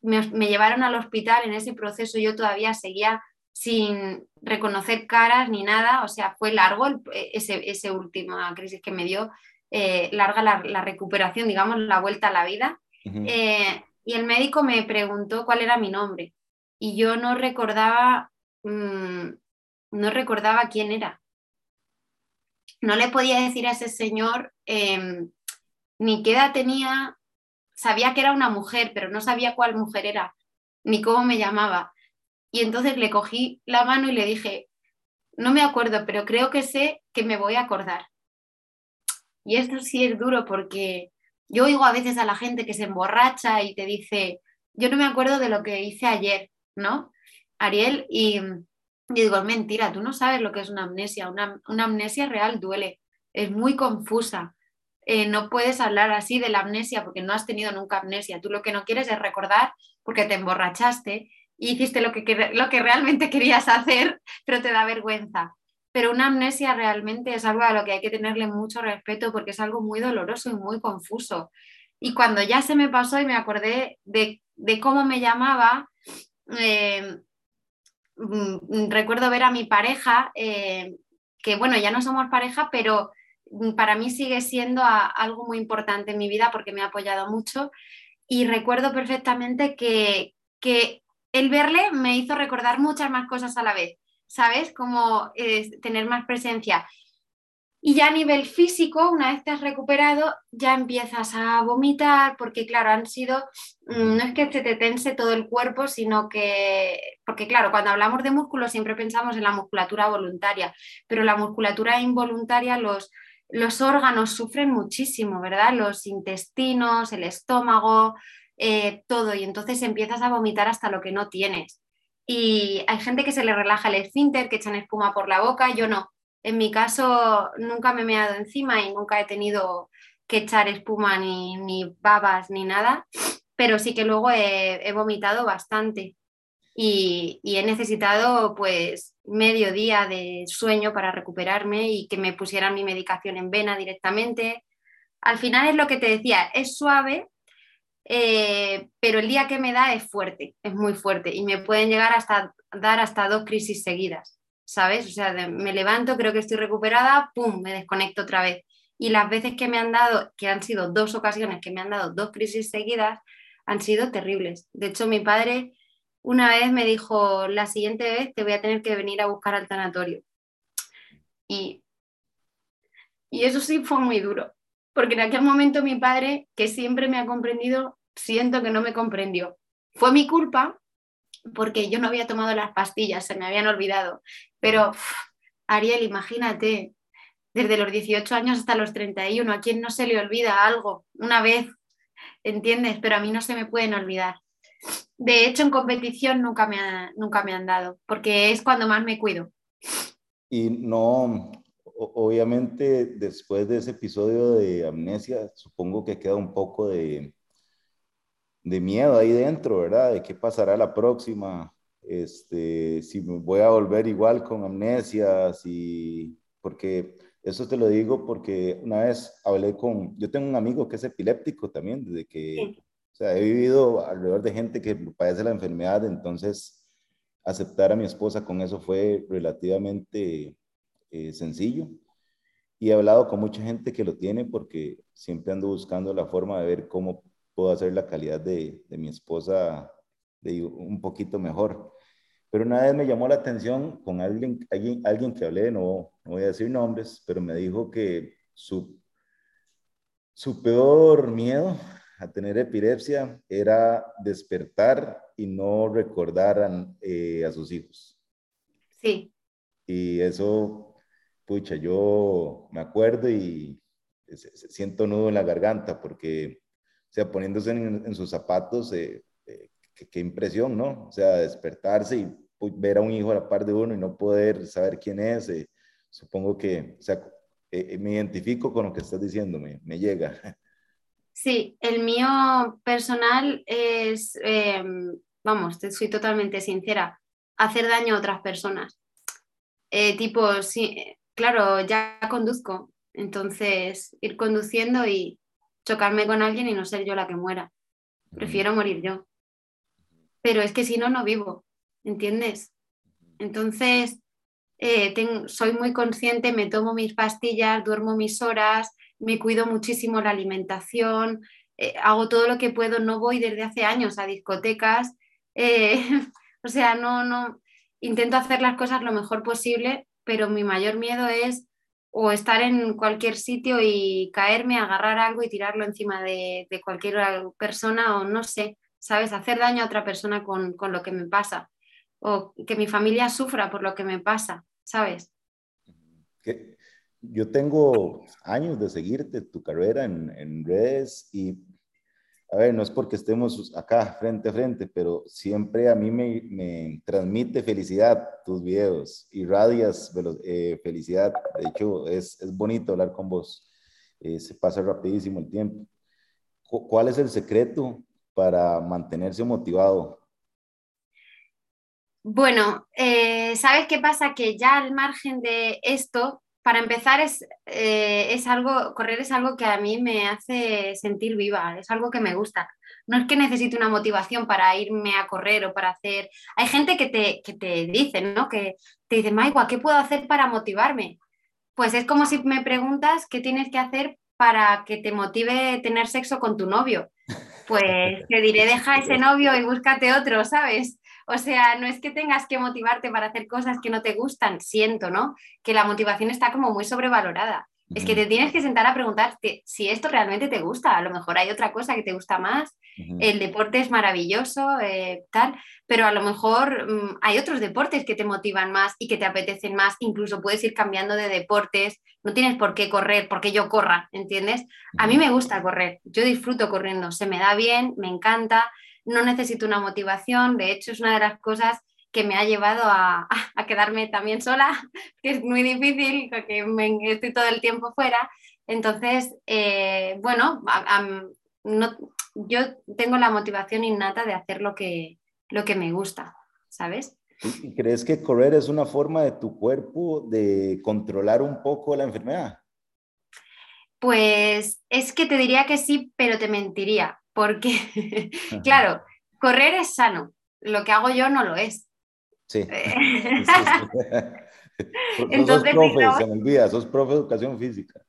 [SPEAKER 2] me, llevaron al hospital. En ese proceso, yo todavía seguía sin reconocer caras ni nada, o sea, fue largo ese, ese última crisis que me dio, eh, larga la, recuperación, digamos, la vuelta a la vida. Eh, y el médico me preguntó cuál era mi nombre. Y yo no recordaba, mm, no recordaba quién era. No le podía decir a ese señor em, ni qué edad tenía, sabía que era una mujer, pero no sabía cuál mujer era, ni cómo me llamaba. Y entonces le cogí la mano y le dije, no me acuerdo, pero creo que sé que me voy a acordar. Y esto sí es duro porque yo oigo a veces a la gente que se emborracha y te dice, yo no me acuerdo de lo que hice ayer, ¿no? Ariel, y, digo, es mentira, tú no sabes lo que es una amnesia. Una, amnesia real duele, es muy confusa. Eh, no puedes hablar así de la amnesia porque no has tenido nunca amnesia. Tú lo que no quieres es recordar porque te emborrachaste y hiciste lo que, lo que realmente (laughs) querías hacer, pero te da vergüenza pero una amnesia realmente es algo a lo que hay que tenerle mucho respeto porque es algo muy doloroso y muy confuso. Y cuando ya se me pasó y me acordé de, cómo me llamaba, eh, recuerdo ver a mi pareja, eh, que bueno, ya no somos pareja, pero mm, para mí sigue siendo algo muy importante en mi vida porque me ha apoyado mucho y recuerdo perfectamente que, que el verle me hizo recordar muchas más cosas a la vez, ¿sabes? Como eh, tener más presencia. Y ya a nivel físico, una vez te has recuperado, ya empiezas a vomitar, porque claro, han sido, mm, no es que te tense todo el cuerpo, sino que, porque claro, cuando hablamos de músculo siempre pensamos en la musculatura voluntaria, pero la musculatura involuntaria, los, los órganos sufren muchísimo, ¿verdad? Los intestinos, el estómago, eh, todo, y entonces empiezas a vomitar hasta lo que no tienes. Y hay gente que se le relaja el esfínter, que echan espuma por la boca, yo no. En mi caso nunca me he meado encima y nunca he tenido que echar espuma ni, ni babas ni nada, pero sí que luego he, vomitado bastante y, y, he necesitado pues medio día de sueño para recuperarme y que me pusieran mi medicación en vena directamente. Al final es lo que te decía, es suave, eh, pero el día que me da es fuerte, es muy fuerte y me pueden llegar hasta dar hasta dos crisis seguidas, ¿sabes? O sea, me levanto, creo que estoy recuperada, ¡pum!, me desconecto otra vez. Y las veces que me han dado, que han sido dos ocasiones que me han dado dos crisis seguidas, han sido terribles. De hecho, mi padre una vez me dijo, la siguiente vez te voy a tener que venir a buscar al tanatorio. Y, y eso sí fue muy duro, porque en aquel momento mi padre, que siempre me ha comprendido, siento que no me comprendió. Fue mi culpa porque yo no había tomado las pastillas, se me habían olvidado. Pero, Ariel, imagínate, desde los 18 años hasta los 31, ¿a quién no se le olvida algo una vez? ¿Entiendes? Pero a mí no se me pueden olvidar. De hecho, en competición nunca me, nunca me han dado, porque es cuando más me cuido.
[SPEAKER 1] Y no, obviamente después de ese episodio de amnesia, supongo que queda un poco de, de miedo ahí dentro, ¿verdad? De qué pasará la próxima, este, si me voy a volver igual con amnesia, si, porque eso te lo digo porque una vez hablé con, yo tengo un amigo que es epiléptico también, desde que, o sea, he vivido alrededor de gente que padece la enfermedad, entonces aceptar a mi esposa con eso fue relativamente eh, sencillo. Y he hablado con mucha gente que lo tiene porque siempre ando buscando la forma de ver cómo puedo hacer la calidad de, de mi esposa de un poquito mejor. Pero una vez me llamó la atención con alguien, alguien, alguien que hablé, no, no voy a decir nombres, pero me dijo que su, su peor miedo a tener epilepsia era despertar y no recordar a, eh, a sus hijos.
[SPEAKER 2] Sí.
[SPEAKER 1] Y eso pucha, yo me acuerdo y siento nudo en la garganta porque, sea, poniéndose en, sus zapatos, eh, eh, qué, impresión, ¿no? O sea, despertarse y ver a un hijo a la par de uno y no poder saber quién es, eh, supongo que, o sea, me identifico con lo que estás diciendo, me, me llega. (laughs)
[SPEAKER 2] Sí, el mío personal es, em, vamos, te soy totalmente sincera, hacer daño a otras personas. tipo, sí, claro, ya conduzco, entonces ir conduciendo y chocarme con alguien y no ser yo la que muera. Prefiero morir yo. Pero es que si no, no vivo, ¿entiendes? Entonces, eh, soy muy consciente, me tomo mis pastillas, duermo mis horas, me cuido muchísimo la alimentación, eh, hago todo lo que puedo, no voy desde hace años a discotecas, eh, (laughs) o sea, no, no, intento hacer las cosas lo mejor posible pero mi mayor miedo es o estar en cualquier sitio y caerme, agarrar algo y tirarlo encima de, cualquier persona o no sé, ¿sabes? Hacer daño a otra persona con, lo que me pasa o que mi familia sufra por lo que me pasa, ¿sabes?
[SPEAKER 1] Yo tengo años de seguirte, tu carrera en, en redes y a ver, no es porque estemos acá frente a frente, pero siempre a mí me, transmite felicidad tus videos, irradias eh, felicidad. De hecho, es, bonito hablar con vos. Eh, se pasa rapidísimo el tiempo. ¿Cuál es el secreto para mantenerse motivado?
[SPEAKER 2] Bueno, eh, ¿sabes qué pasa? Que ya al margen de esto, para empezar, es, eh, es, algo, correr es algo que a mí me hace sentir viva, es algo que me gusta. No es que necesite una motivación para irme a correr o para hacer... Hay gente que te, que te dice, ¿no? Que te dice, Maigua, ¿qué puedo hacer para motivarme? Pues es como si me preguntas qué tienes que hacer para que te motive tener sexo con tu novio. Pues te diré, deja ese novio y búscate otro, ¿sabes? O sea, no es que tengas que motivarte para hacer cosas que no te gustan, siento, ¿no? Que la motivación está como muy sobrevalorada. Es que te tienes que sentar a preguntarte si esto realmente te gusta. A lo mejor hay otra cosa que te gusta más. El deporte es maravilloso, eh, tal, pero a lo mejor mm, hay otros deportes que te motivan más y que te apetecen más. Incluso puedes ir cambiando de deportes. No tienes por qué correr, porque yo corra, ¿entiendes? A mí me gusta correr. Yo disfruto corriendo. Se me da bien, me encanta. No necesito una motivación. De hecho, es una de las cosas que me ha llevado a, quedarme también sola, (laughs) que es muy difícil porque estoy todo el tiempo fuera. Entonces, eh, bueno, yo tengo la motivación innata de hacer lo que, lo que me gusta, ¿sabes?
[SPEAKER 1] ¿Y crees que correr es una forma de tu cuerpo de controlar un poco la enfermedad?
[SPEAKER 2] Pues es que te diría que sí, pero te mentiría, porque, (laughs) claro, correr es sano, lo que hago yo no lo es. Sí. (laughs) (laughs)
[SPEAKER 1] Entonces, sos profe, se me olvida, sos profe de educación física.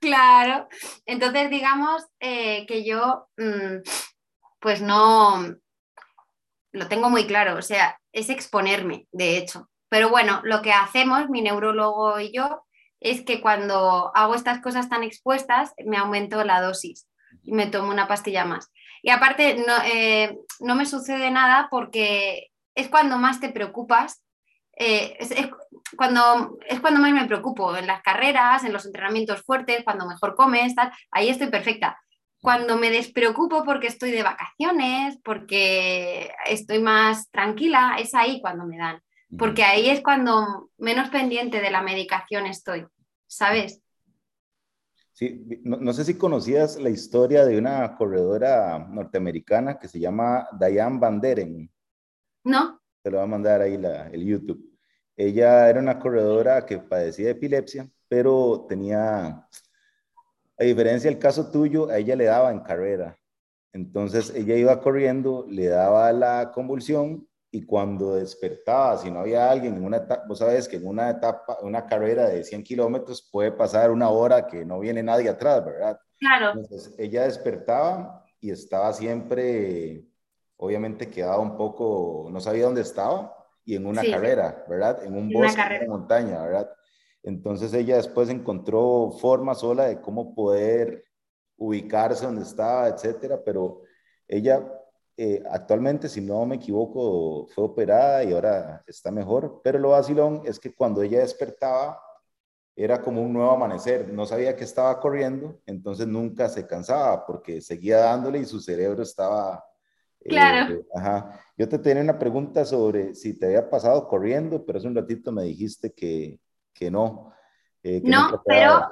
[SPEAKER 2] Claro, entonces digamos eh, que yo mm, pues no lo tengo muy claro, o sea, es exponerme, de hecho. Pero bueno, lo que hacemos, mi neurólogo y yo, es que cuando hago estas cosas tan expuestas, me aumento la dosis y me tomo una pastilla más. Y aparte, no, eh, no me sucede nada porque es cuando más te preocupas, eh, es, cuando, es cuando más me preocupo, en las carreras, en los entrenamientos fuertes, cuando mejor comes, tal, ahí estoy perfecta. Cuando me despreocupo porque estoy de vacaciones, porque estoy más tranquila, es ahí cuando me dan. Porque ahí es cuando menos pendiente de la medicación estoy, ¿sabes?
[SPEAKER 1] Sí, no, no, sé si conocías la historia de una corredora norteamericana que se llama Diane Van Deren.
[SPEAKER 2] No.
[SPEAKER 1] Te lo va a mandar ahí la, el YouTube. Ella era una corredora que padecía de epilepsia, pero tenía, a diferencia del caso tuyo, a ella le daba en carrera. Entonces ella iba corriendo, le daba la convulsión y cuando despertaba, si no había alguien en una etapa, vos sabes que en una etapa, una carrera de 100 kilómetros puede pasar una hora que no viene nadie atrás, ¿verdad?
[SPEAKER 2] Claro.
[SPEAKER 1] Entonces ella despertaba y estaba siempre obviamente quedaba un poco, no sabía dónde estaba y en una carrera, ¿verdad? En un bosque, en una montaña, ¿verdad? Entonces ella después encontró forma sola de cómo poder ubicarse donde estaba, etcétera, pero ella eh, actualmente, si no me equivoco, fue operada y ahora está mejor, pero lo vacilón es que cuando ella despertaba era como un nuevo amanecer, no sabía que estaba corriendo, entonces nunca se cansaba porque seguía dándole y su cerebro estaba
[SPEAKER 2] Claro.
[SPEAKER 1] Eh, ajá. Yo te tenía una pregunta sobre si te había pasado corriendo, pero hace un ratito me dijiste que, que no.
[SPEAKER 2] Eh, no, pero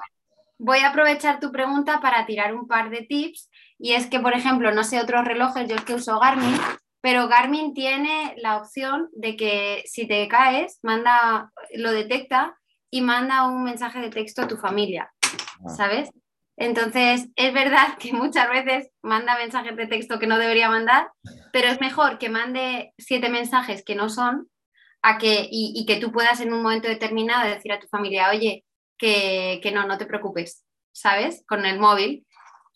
[SPEAKER 2] voy a aprovechar tu pregunta para tirar un par de tips. Y es que, por ejemplo, no sé otros relojes, yo es que uso Garmin, pero Garmin tiene la opción de que si te caes, manda, lo detecta y manda un mensaje de texto a tu familia, ah. ¿sabes? Entonces, es verdad que muchas veces manda mensajes de texto que no debería mandar, pero es mejor que mande siete mensajes que no son a que, y, que tú puedas en un momento determinado decir a tu familia, oye, que, no, no te preocupes, ¿sabes? Con el móvil.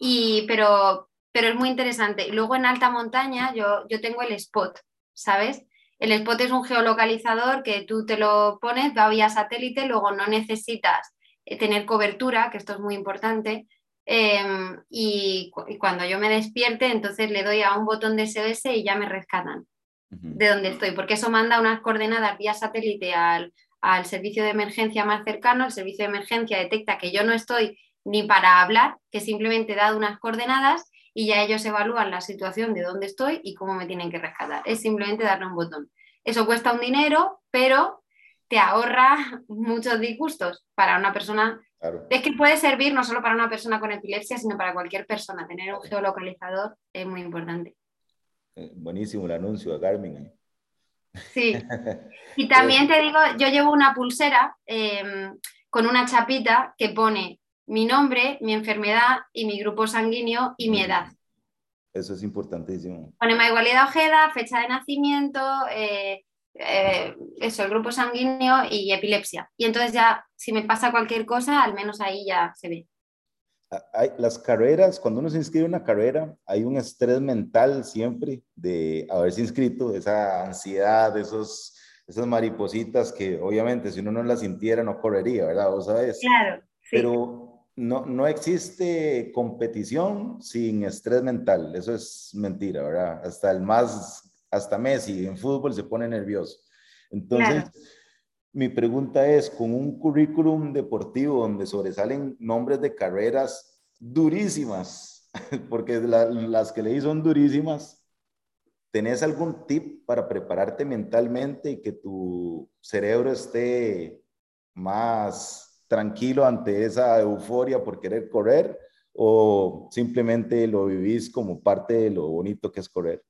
[SPEAKER 2] Y, pero, pero es muy interesante. Y luego en alta montaña yo, yo tengo el spot, ¿sabes? El spot es un geolocalizador que tú te lo pones, va vía satélite, luego no necesitas eh, tener cobertura, que esto es muy importante. Em, y, cuando yo me despierte, entonces le doy a un botón de SOS y ya me rescatan de donde estoy, porque eso manda unas coordenadas vía satélite al, al servicio de emergencia más cercano. El servicio de emergencia detecta que yo no estoy ni para hablar, que simplemente he dado unas coordenadas y ya ellos evalúan la situación de dónde estoy y cómo me tienen que rescatar. Es simplemente darle un botón. Eso cuesta un dinero, pero te ahorra (laughs) muchos disgustos para una persona. Es que puede servir no solo para una persona con epilepsia, sino para cualquier persona. Tener un geolocalizador es muy importante.
[SPEAKER 1] Eh, buenísimo el anuncio a Garmin.
[SPEAKER 2] Sí. (laughs) Y también te digo, yo llevo una pulsera em, con una chapita que pone mi nombre, mi enfermedad y mi grupo sanguíneo y mi edad.
[SPEAKER 1] Eso es importantísimo.
[SPEAKER 2] Pone igualdad Ojeda, fecha de nacimiento, eh, eh, eso, el grupo sanguíneo y epilepsia. Y entonces ya, si me pasa cualquier cosa, al menos ahí ya se ve.
[SPEAKER 1] Hay, las carreras, cuando uno se inscribe en una carrera, hay un estrés mental siempre de haberse inscrito, esa ansiedad, esos, esas maripositas que obviamente si uno no las sintiera no correría, ¿verdad? Vos sabes.
[SPEAKER 2] Claro.
[SPEAKER 1] Pero no, no existe competición sin estrés mental, eso es mentira, ¿verdad? Hasta el más hasta Messi en fútbol se pone nervioso. Entonces, mi pregunta es, con un currículum deportivo donde sobresalen nombres de carreras durísimas, (laughs) porque las que leí son durísimas, ¿tenés algún tip para prepararte mentalmente y que tu cerebro esté más tranquilo ante esa euforia por querer correr? ¿O simplemente lo vivís como parte de lo bonito que es correr?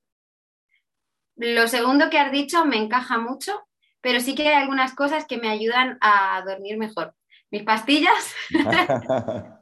[SPEAKER 2] Lo segundo que has dicho me encaja mucho, pero sí que hay algunas cosas que me ayudan a dormir mejor. Mis pastillas. (laughs)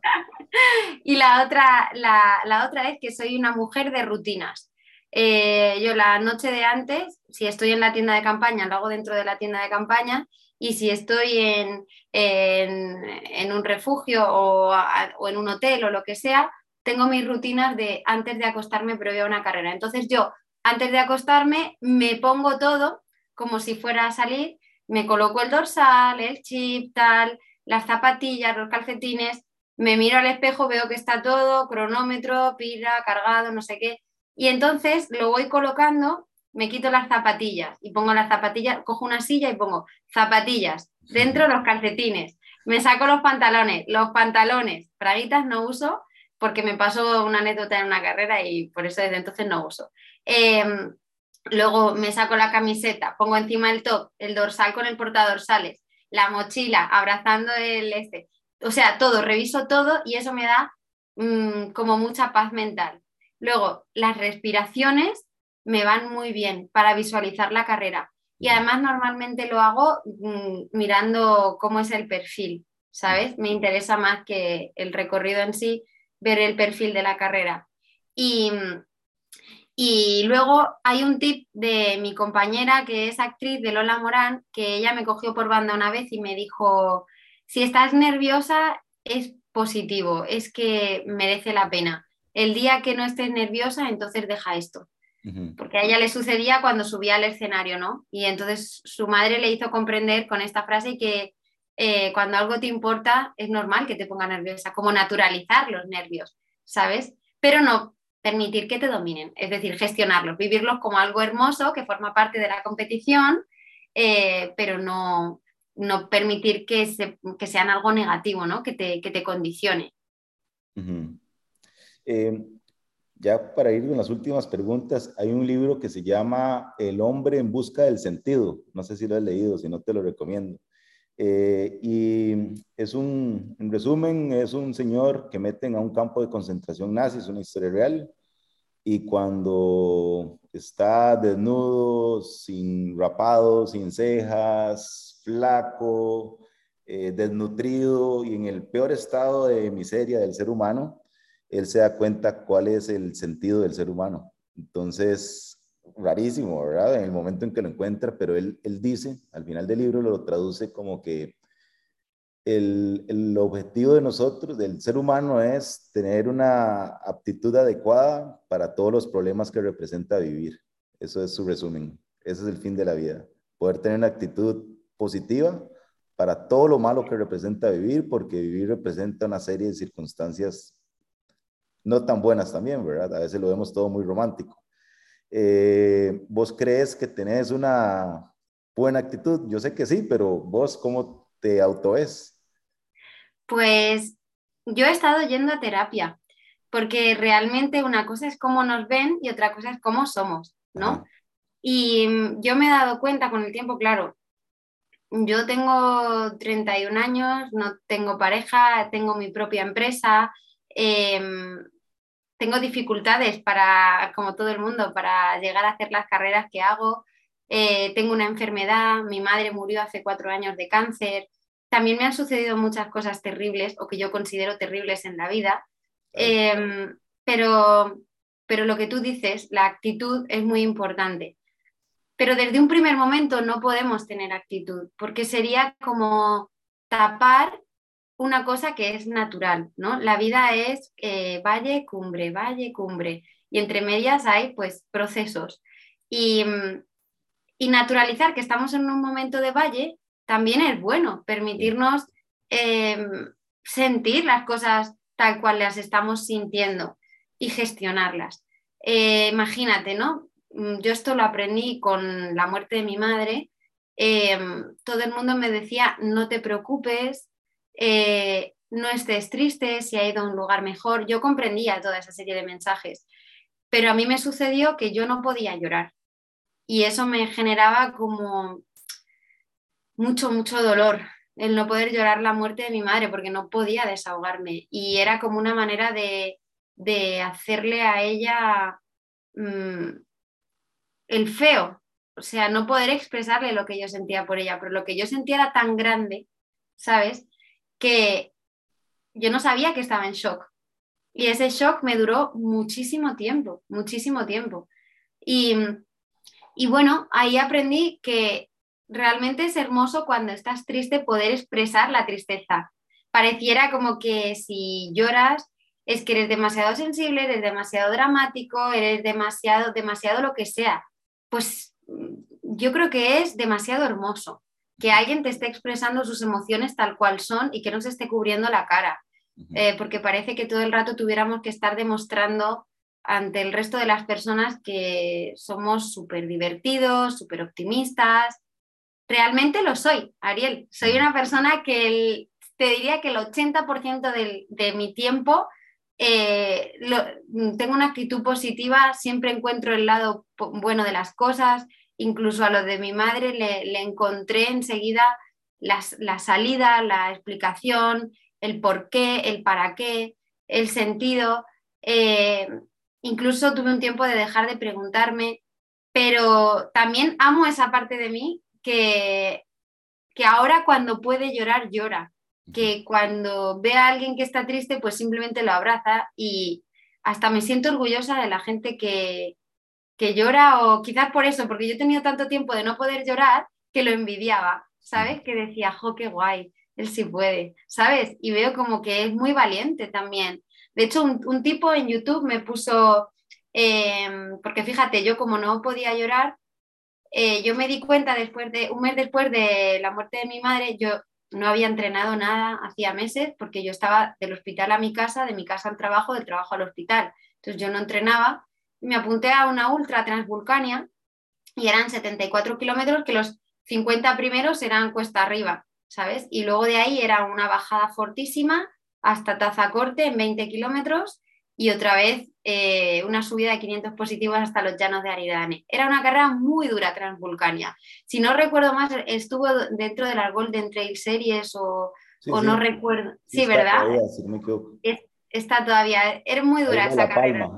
[SPEAKER 2] (laughs) y la otra, la, otra es que soy una mujer de rutinas. Eh, yo la noche de antes, si estoy en la tienda de campaña, lo hago dentro de la tienda de campaña y si estoy en, en, un refugio o, o, en un hotel o lo que sea, tengo mis rutinas de antes de acostarme previo a una carrera. Entonces yo antes de acostarme me pongo todo como si fuera a salir, me coloco el dorsal, el chip, tal, las zapatillas, los calcetines, me miro al espejo, veo que está todo, cronómetro, pila, cargado, no sé qué, y entonces lo voy colocando, me quito las zapatillas y pongo las zapatillas, cojo una silla y pongo zapatillas, dentro los calcetines, me saco los pantalones, los pantalones, braguitas no uso porque me pasó una anécdota en una carrera y por eso desde entonces no uso. Em, luego me saco la camiseta, pongo encima el top, el dorsal con el portadorsales, la mochila, abrazando el este. O sea, todo, reviso todo y eso me da mm, como mucha paz mental. Luego, las respiraciones me van muy bien para visualizar la carrera. Y además normalmente lo hago mm, mirando cómo es el perfil, ¿sabes? Me interesa más que el recorrido en sí, ver el perfil de la carrera. Y, y luego hay un tip de mi compañera que es actriz de Lola Morán, que ella me cogió por banda una vez y me dijo, si estás nerviosa es positivo, es que merece la pena. El día que no estés nerviosa, entonces deja esto. Porque a ella le sucedía cuando subía al escenario, ¿no? Y entonces su madre le hizo comprender con esta frase que eh, cuando algo te importa es normal que te ponga nerviosa, como naturalizar los nervios, ¿sabes? Pero no permitir que te dominen, es decir, gestionarlos, vivirlos como algo hermoso que forma parte de la competición, eh, pero no, no permitir que, sean algo negativo, ¿no? que, te, que te condicione.
[SPEAKER 1] Eh, ya para ir con las últimas preguntas, hay un libro que se llama El hombre en busca del sentido. No sé si lo has leído, si no te lo recomiendo. Eh, y es un, en resumen, es un señor que meten a un campo de concentración nazi, es una historia real, y cuando está desnudo, sin rapado, sin cejas, flaco, eh, desnutrido y en el peor estado de miseria del ser humano, él se da cuenta cuál es el sentido del ser humano. Entonces, rarísimo, ¿verdad? En el momento en que lo encuentra, pero él, él dice, al final del libro lo traduce como que el, el, objetivo de nosotros, del ser humano, es tener una aptitud adecuada para todos los problemas que representa vivir. Eso es su resumen. Ese es el fin de la vida. Poder tener una actitud positiva para todo lo malo que representa vivir, porque vivir representa una serie de circunstancias no tan buenas también, ¿verdad? A veces lo vemos todo muy romántico. Eh, ¿Vos crees que tenés una buena actitud? Yo sé que sí, pero vos, ¿cómo te auto es?
[SPEAKER 2] Pues yo he estado yendo a terapia, porque realmente una cosa es cómo nos ven y otra cosa es cómo somos, ¿no? Y mm, yo me he dado cuenta con el tiempo, claro, yo tengo 31 años, no tengo pareja, tengo mi propia empresa, em, tengo dificultades para, como todo el mundo, para llegar a hacer las carreras que hago. Eh, tengo una enfermedad, mi madre murió hace cuatro años de cáncer. También me han sucedido muchas cosas terribles o que yo considero terribles en la vida. Em, pero, pero lo que tú dices, la actitud es muy importante. pero desde un primer momento no podemos tener actitud, porque sería como tapar una cosa que es natural, ¿no? La vida es eh, valle, cumbre, valle, cumbre, y entre medias hay pues procesos. Y, y, naturalizar que estamos en un momento de valle también es bueno, permitirnos em, sentir las cosas tal cual las estamos sintiendo y gestionarlas. Eh, imagínate, ¿no? Mm, yo esto lo aprendí con la muerte de mi madre. Em, todo el mundo me decía, no te preocupes, eh, no estés triste, si ha ido a un lugar mejor. Yo comprendía toda esa serie de mensajes, pero a mí me sucedió que yo no podía llorar y eso me generaba como mucho, mucho dolor el no poder llorar la muerte de mi madre porque no podía desahogarme y era como una manera de, hacerle a ella mm, el feo, o sea, no poder expresarle lo que yo sentía por ella, pero lo que yo sentía era tan grande, ¿sabes? Que yo no sabía que estaba en shock. Y ese shock me duró muchísimo tiempo, muchísimo tiempo. Y, y bueno, ahí aprendí que realmente es hermoso cuando estás triste poder expresar la tristeza. Pareciera como que si lloras es que eres demasiado sensible, eres demasiado dramático, eres demasiado, demasiado lo que sea pues yo creo que es demasiado hermoso que alguien te esté expresando sus emociones tal cual son y que no se esté cubriendo la cara, eh, porque parece que todo el rato tuviéramos que estar demostrando ante el resto de las personas que somos súper divertidos, súper optimistas. Realmente lo soy, Ariel. Soy una persona que te diría que el 80% de mi tiempo eh, tengo una actitud positiva, siempre encuentro el lado bueno de las cosas, incluso a lo de mi madre le, encontré enseguida la salida, la explicación, el por qué, el para qué, el sentido. Eh, incluso tuve un tiempo de dejar de preguntarme, pero también amo esa parte de mí que, que ahora cuando puede llorar, llora que cuando ve a alguien que está triste, pues simplemente lo abraza y hasta me siento orgullosa de la gente que, que llora o quizás por eso, porque yo he tenido tanto tiempo de no poder llorar que lo envidiaba, ¿sabes? Que decía, jo, qué guay, él sí puede, ¿sabes? Y veo como que es muy valiente también. De hecho, un, tipo en YouTube me puso, em, porque fíjate, yo como no podía llorar, eh, yo me di cuenta después de, un mes después de la muerte de mi madre, yo no había entrenado nada hacía meses porque yo estaba del hospital a mi casa, de mi casa al trabajo, del trabajo al hospital. Entonces yo no entrenaba. Me apunté a una ultra transvulcania y eran 74 kilómetros que los 50 primeros eran cuesta arriba, ¿sabes? Y luego de ahí era una bajada fortísima hasta Tazacorte en 20 kilómetros y otra vez eh, una subida de 500 positivos hasta los llanos de Aridane. Era una carrera muy dura Transvulcania. Si no recuerdo más, estuvo dentro de las Golden Trail Series o, no recuerdo. Sí, ¿verdad? está todavía. Era muy dura esa carrera.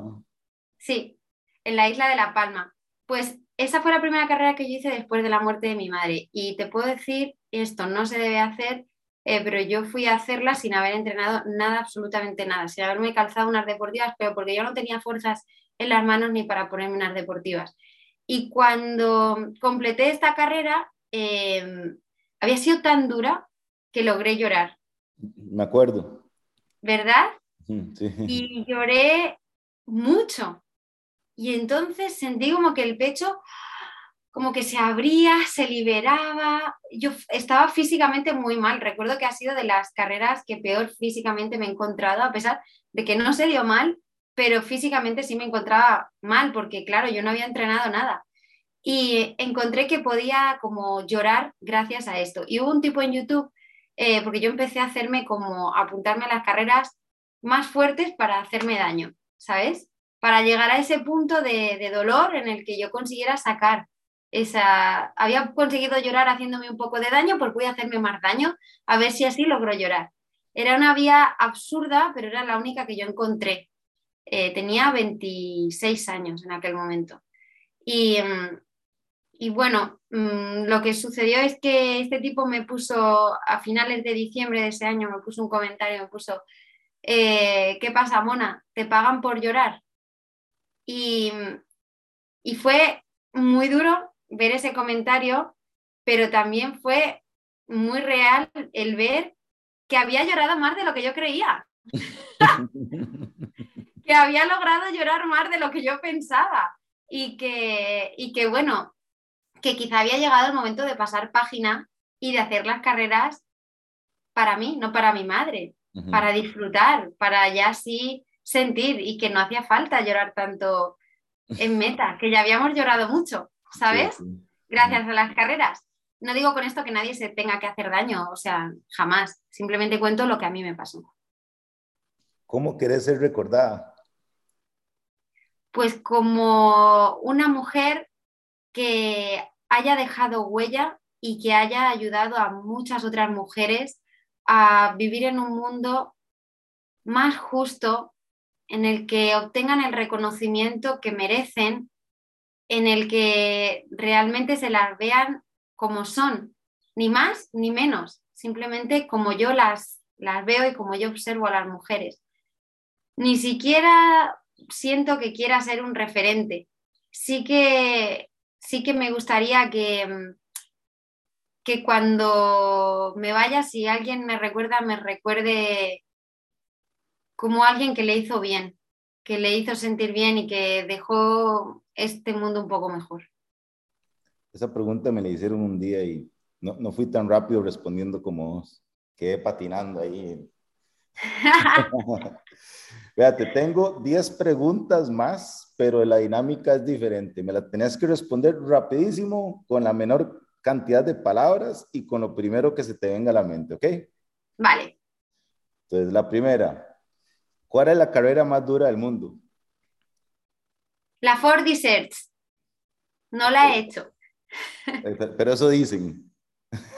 [SPEAKER 2] Sí, en la isla de La Palma. Pues esa fue la primera carrera que yo hice después de la muerte de mi madre. Y te puedo decir, esto no se debe hacer eh, pero yo fui a hacerla sin haber entrenado nada, absolutamente nada, sin haberme calzado unas deportivas, pero porque yo no tenía fuerzas en las manos ni para ponerme unas deportivas. Y cuando completé esta carrera, em, había sido tan dura que logré llorar.
[SPEAKER 1] Me acuerdo.
[SPEAKER 2] ¿Verdad? Sí. Y lloré mucho. Y entonces sentí como que el pecho como que se abría, se liberaba. Yo estaba físicamente muy mal. Recuerdo que ha sido de las carreras que peor físicamente me he encontrado, a pesar de que no se dio mal, pero físicamente sí me encontraba mal, porque claro, yo no había entrenado nada. Y encontré que podía como llorar gracias a esto. Y hubo un tipo en YouTube, eh, porque yo empecé a hacerme como apuntarme a las carreras más fuertes para hacerme daño, ¿sabes? Para llegar a ese punto de, dolor en el que yo consiguiera sacar esa, había conseguido llorar haciéndome un poco de daño, pues voy a hacerme más daño, a ver si así logro llorar. Era una vía absurda, pero era la única que yo encontré. Eh, tenía 26 años en aquel momento. Y, mm, bueno, mm, lo que sucedió es que este tipo me puso, a finales de diciembre de ese año, me puso un comentario, me puso, eh, ¿qué pasa, Mona? ¿Te pagan por llorar? Y, y fue muy duro ver ese comentario, pero también fue muy real el ver que había llorado más de lo que yo creía. (laughs) (laughs) que había logrado llorar más de lo que yo pensaba y que, y que, bueno, que quizá había llegado el momento de pasar página y de hacer las carreras para mí, no para mi madre, para disfrutar, para ya así sentir y que no hacía falta llorar tanto en meta, que ya habíamos llorado mucho, ¿sabes? Gracias a las carreras. No digo con esto que nadie se tenga que hacer daño, o sea, jamás. Simplemente cuento lo que a mí me pasó.
[SPEAKER 1] ¿Cómo querés ser recordada?
[SPEAKER 2] Pues como una mujer que haya dejado huella y que haya ayudado a muchas otras mujeres a vivir en un mundo más justo, en el que obtengan el reconocimiento que merecen, en el que realmente se las vean como son, ni más ni menos, simplemente como yo las, las veo y como yo observo a las mujeres. Ni siquiera siento que quiera ser un referente. Sí que, sí que me gustaría que, que cuando me vaya, si alguien me recuerda, me recuerde como alguien que le hizo bien, que le hizo sentir bien y que dejó este mundo un poco mejor.
[SPEAKER 1] Esa pregunta me la hicieron un día y no, no fui tan rápido respondiendo como vos. Quedé patinando ahí. (laughs) Fíjate, tengo 10 preguntas más, pero la dinámica es diferente. Me la tenés que responder rapidísimo, con la menor cantidad de palabras y con lo primero que se te venga a la mente, ¿ok?
[SPEAKER 2] Vale.
[SPEAKER 1] Entonces, la primera, ¿cuál es la carrera más dura del mundo?
[SPEAKER 2] La Ford Deserts. No la he hecho.
[SPEAKER 1] Eh, pero eso dicen.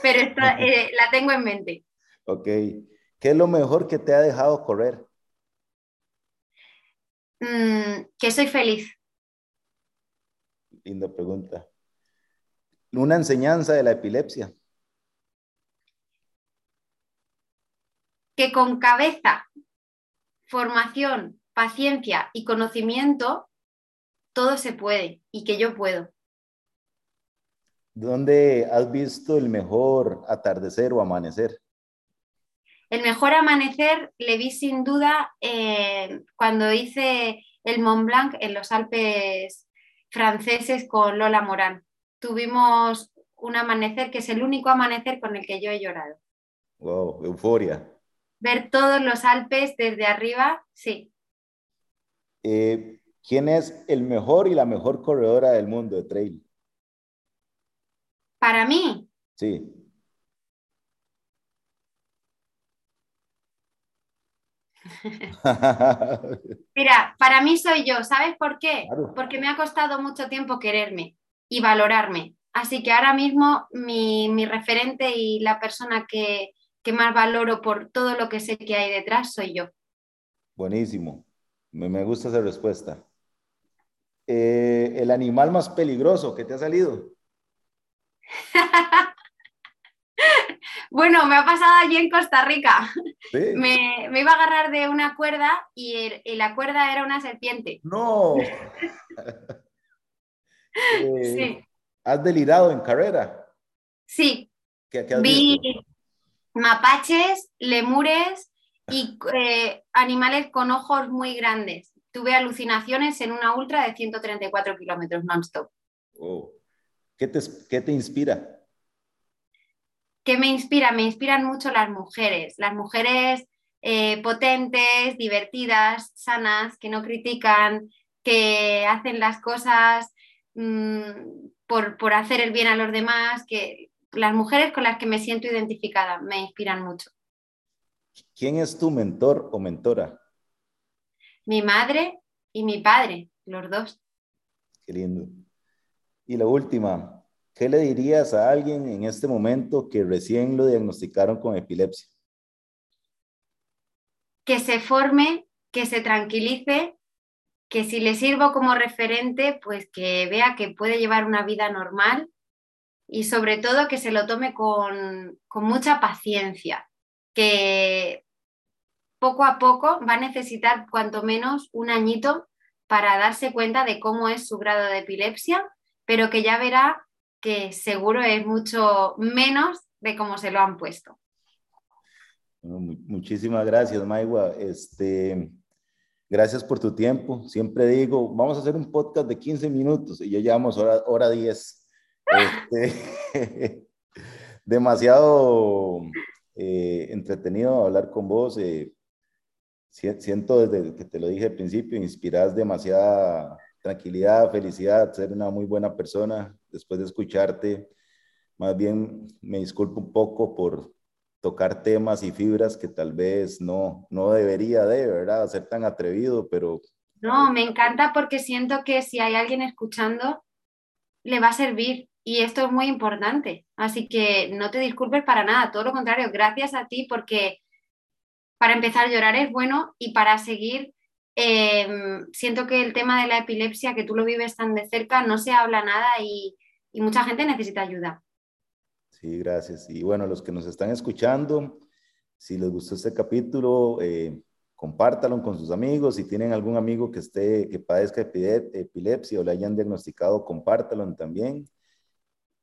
[SPEAKER 2] Pero (laughs) eh, la tengo en mente.
[SPEAKER 1] Ok. ¿Qué es lo mejor que te ha dejado correr?
[SPEAKER 2] Mm, que soy feliz.
[SPEAKER 1] Linda pregunta. Una enseñanza de la epilepsia.
[SPEAKER 2] Que con cabeza, formación, paciencia y conocimiento, todo se puede y que yo puedo.
[SPEAKER 1] ¿Dónde has visto el mejor atardecer o amanecer?
[SPEAKER 2] El mejor amanecer le vi sin duda eh, cuando hice el Mont Blanc en los Alpes franceses con Lola Morán. Tuvimos un amanecer que es el único amanecer con el que yo he llorado.
[SPEAKER 1] Wow, euforia.
[SPEAKER 2] Ver todos los Alpes desde arriba, sí.
[SPEAKER 1] Eh, ¿Quién es el mejor y la mejor corredora del mundo de trail?
[SPEAKER 2] Para mí.
[SPEAKER 1] Sí. (laughs)
[SPEAKER 2] Mira, para mí soy yo. ¿Sabes por qué? Porque me ha costado mucho tiempo quererme y valorarme. Así que ahora mismo mi, referente y la persona que, más valoro por todo lo que sé que hay detrás soy yo.
[SPEAKER 1] Buenísimo. Me, me gusta esa respuesta. Eh, el animal más peligroso que te ha salido. (laughs)
[SPEAKER 2] bueno, me ha pasado allí en Costa Rica. (laughs) Me, iba a agarrar de una cuerda y, la cuerda era una serpiente.
[SPEAKER 1] No. (laughs) Eh, ¿Has delirado en carrera?
[SPEAKER 2] Sí. Vi mapaches, lemures y eh, animales con ojos muy grandes. Tuve alucinaciones en una ultra de 134 kilómetros non-stop.
[SPEAKER 1] Oh. ¿Qué te, ¿Qué te inspira?
[SPEAKER 2] ¿Qué me inspira? Me inspiran mucho las mujeres, las mujeres eh, potentes, divertidas, sanas, que no critican, que hacen las cosas mm, por, por, hacer el bien a los demás, que las mujeres con las que me siento identificada me inspiran mucho.
[SPEAKER 1] ¿Quién es tu mentor o mentora?
[SPEAKER 2] Mi madre y mi padre, los dos.
[SPEAKER 1] Qué lindo. Y la última, ¿qué le dirías a alguien en este momento que recién lo diagnosticaron con epilepsia?
[SPEAKER 2] Que se forme, que se tranquilice, que si le sirvo como referente, pues que vea que puede llevar una vida normal y sobre todo que se lo tome con, con mucha paciencia, que poco a poco va a necesitar cuanto menos un añito para darse cuenta de cómo es su grado de epilepsia pero que ya verá que seguro es mucho menos de cómo se lo han puesto.
[SPEAKER 1] muchísimas gracias, Maigua. Este, gracias por tu tiempo. Siempre digo, vamos a hacer un podcast de 15 minutos y ya llevamos hora, hora 10. Este, (laughs) demasiado eh, entretenido hablar con vos. Eh, siento desde que te lo dije al principio, inspiras demasiada tranquilidad, felicidad, ser una muy buena persona. Después de escucharte, más bien me disculpo un poco por tocar temas y fibras que tal vez no, no debería de, ¿verdad? Ser tan atrevido, pero...
[SPEAKER 2] No, me encanta porque siento que si hay alguien escuchando, le va a servir y esto es muy importante. Así que no te disculpes para nada, todo lo contrario, gracias a ti porque para empezar llorar es bueno y para seguir em, siento que el tema de la epilepsia, que tú lo vives tan de cerca, no se habla nada y, mucha gente necesita ayuda.
[SPEAKER 1] Sí, gracias. Y bueno, los que nos están escuchando, si les gustó este capítulo, eh, compártalo con sus amigos. Si tienen algún amigo que esté, que padezca epilepsia o le hayan diagnosticado, compártalo también.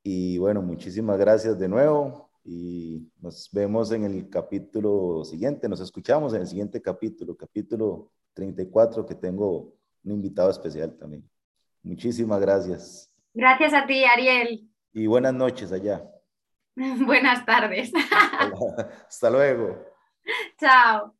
[SPEAKER 1] Y bueno, muchísimas gracias de nuevo y nos vemos en el capítulo siguiente, nos escuchamos en el siguiente capítulo, capítulo 34, que tengo un invitado especial también. Muchísimas gracias.
[SPEAKER 2] Gracias a ti, Ariel.
[SPEAKER 1] Y buenas noches allá. (laughs)
[SPEAKER 2] buenas tardes.
[SPEAKER 1] Hasta luego. (laughs)
[SPEAKER 2] Chao.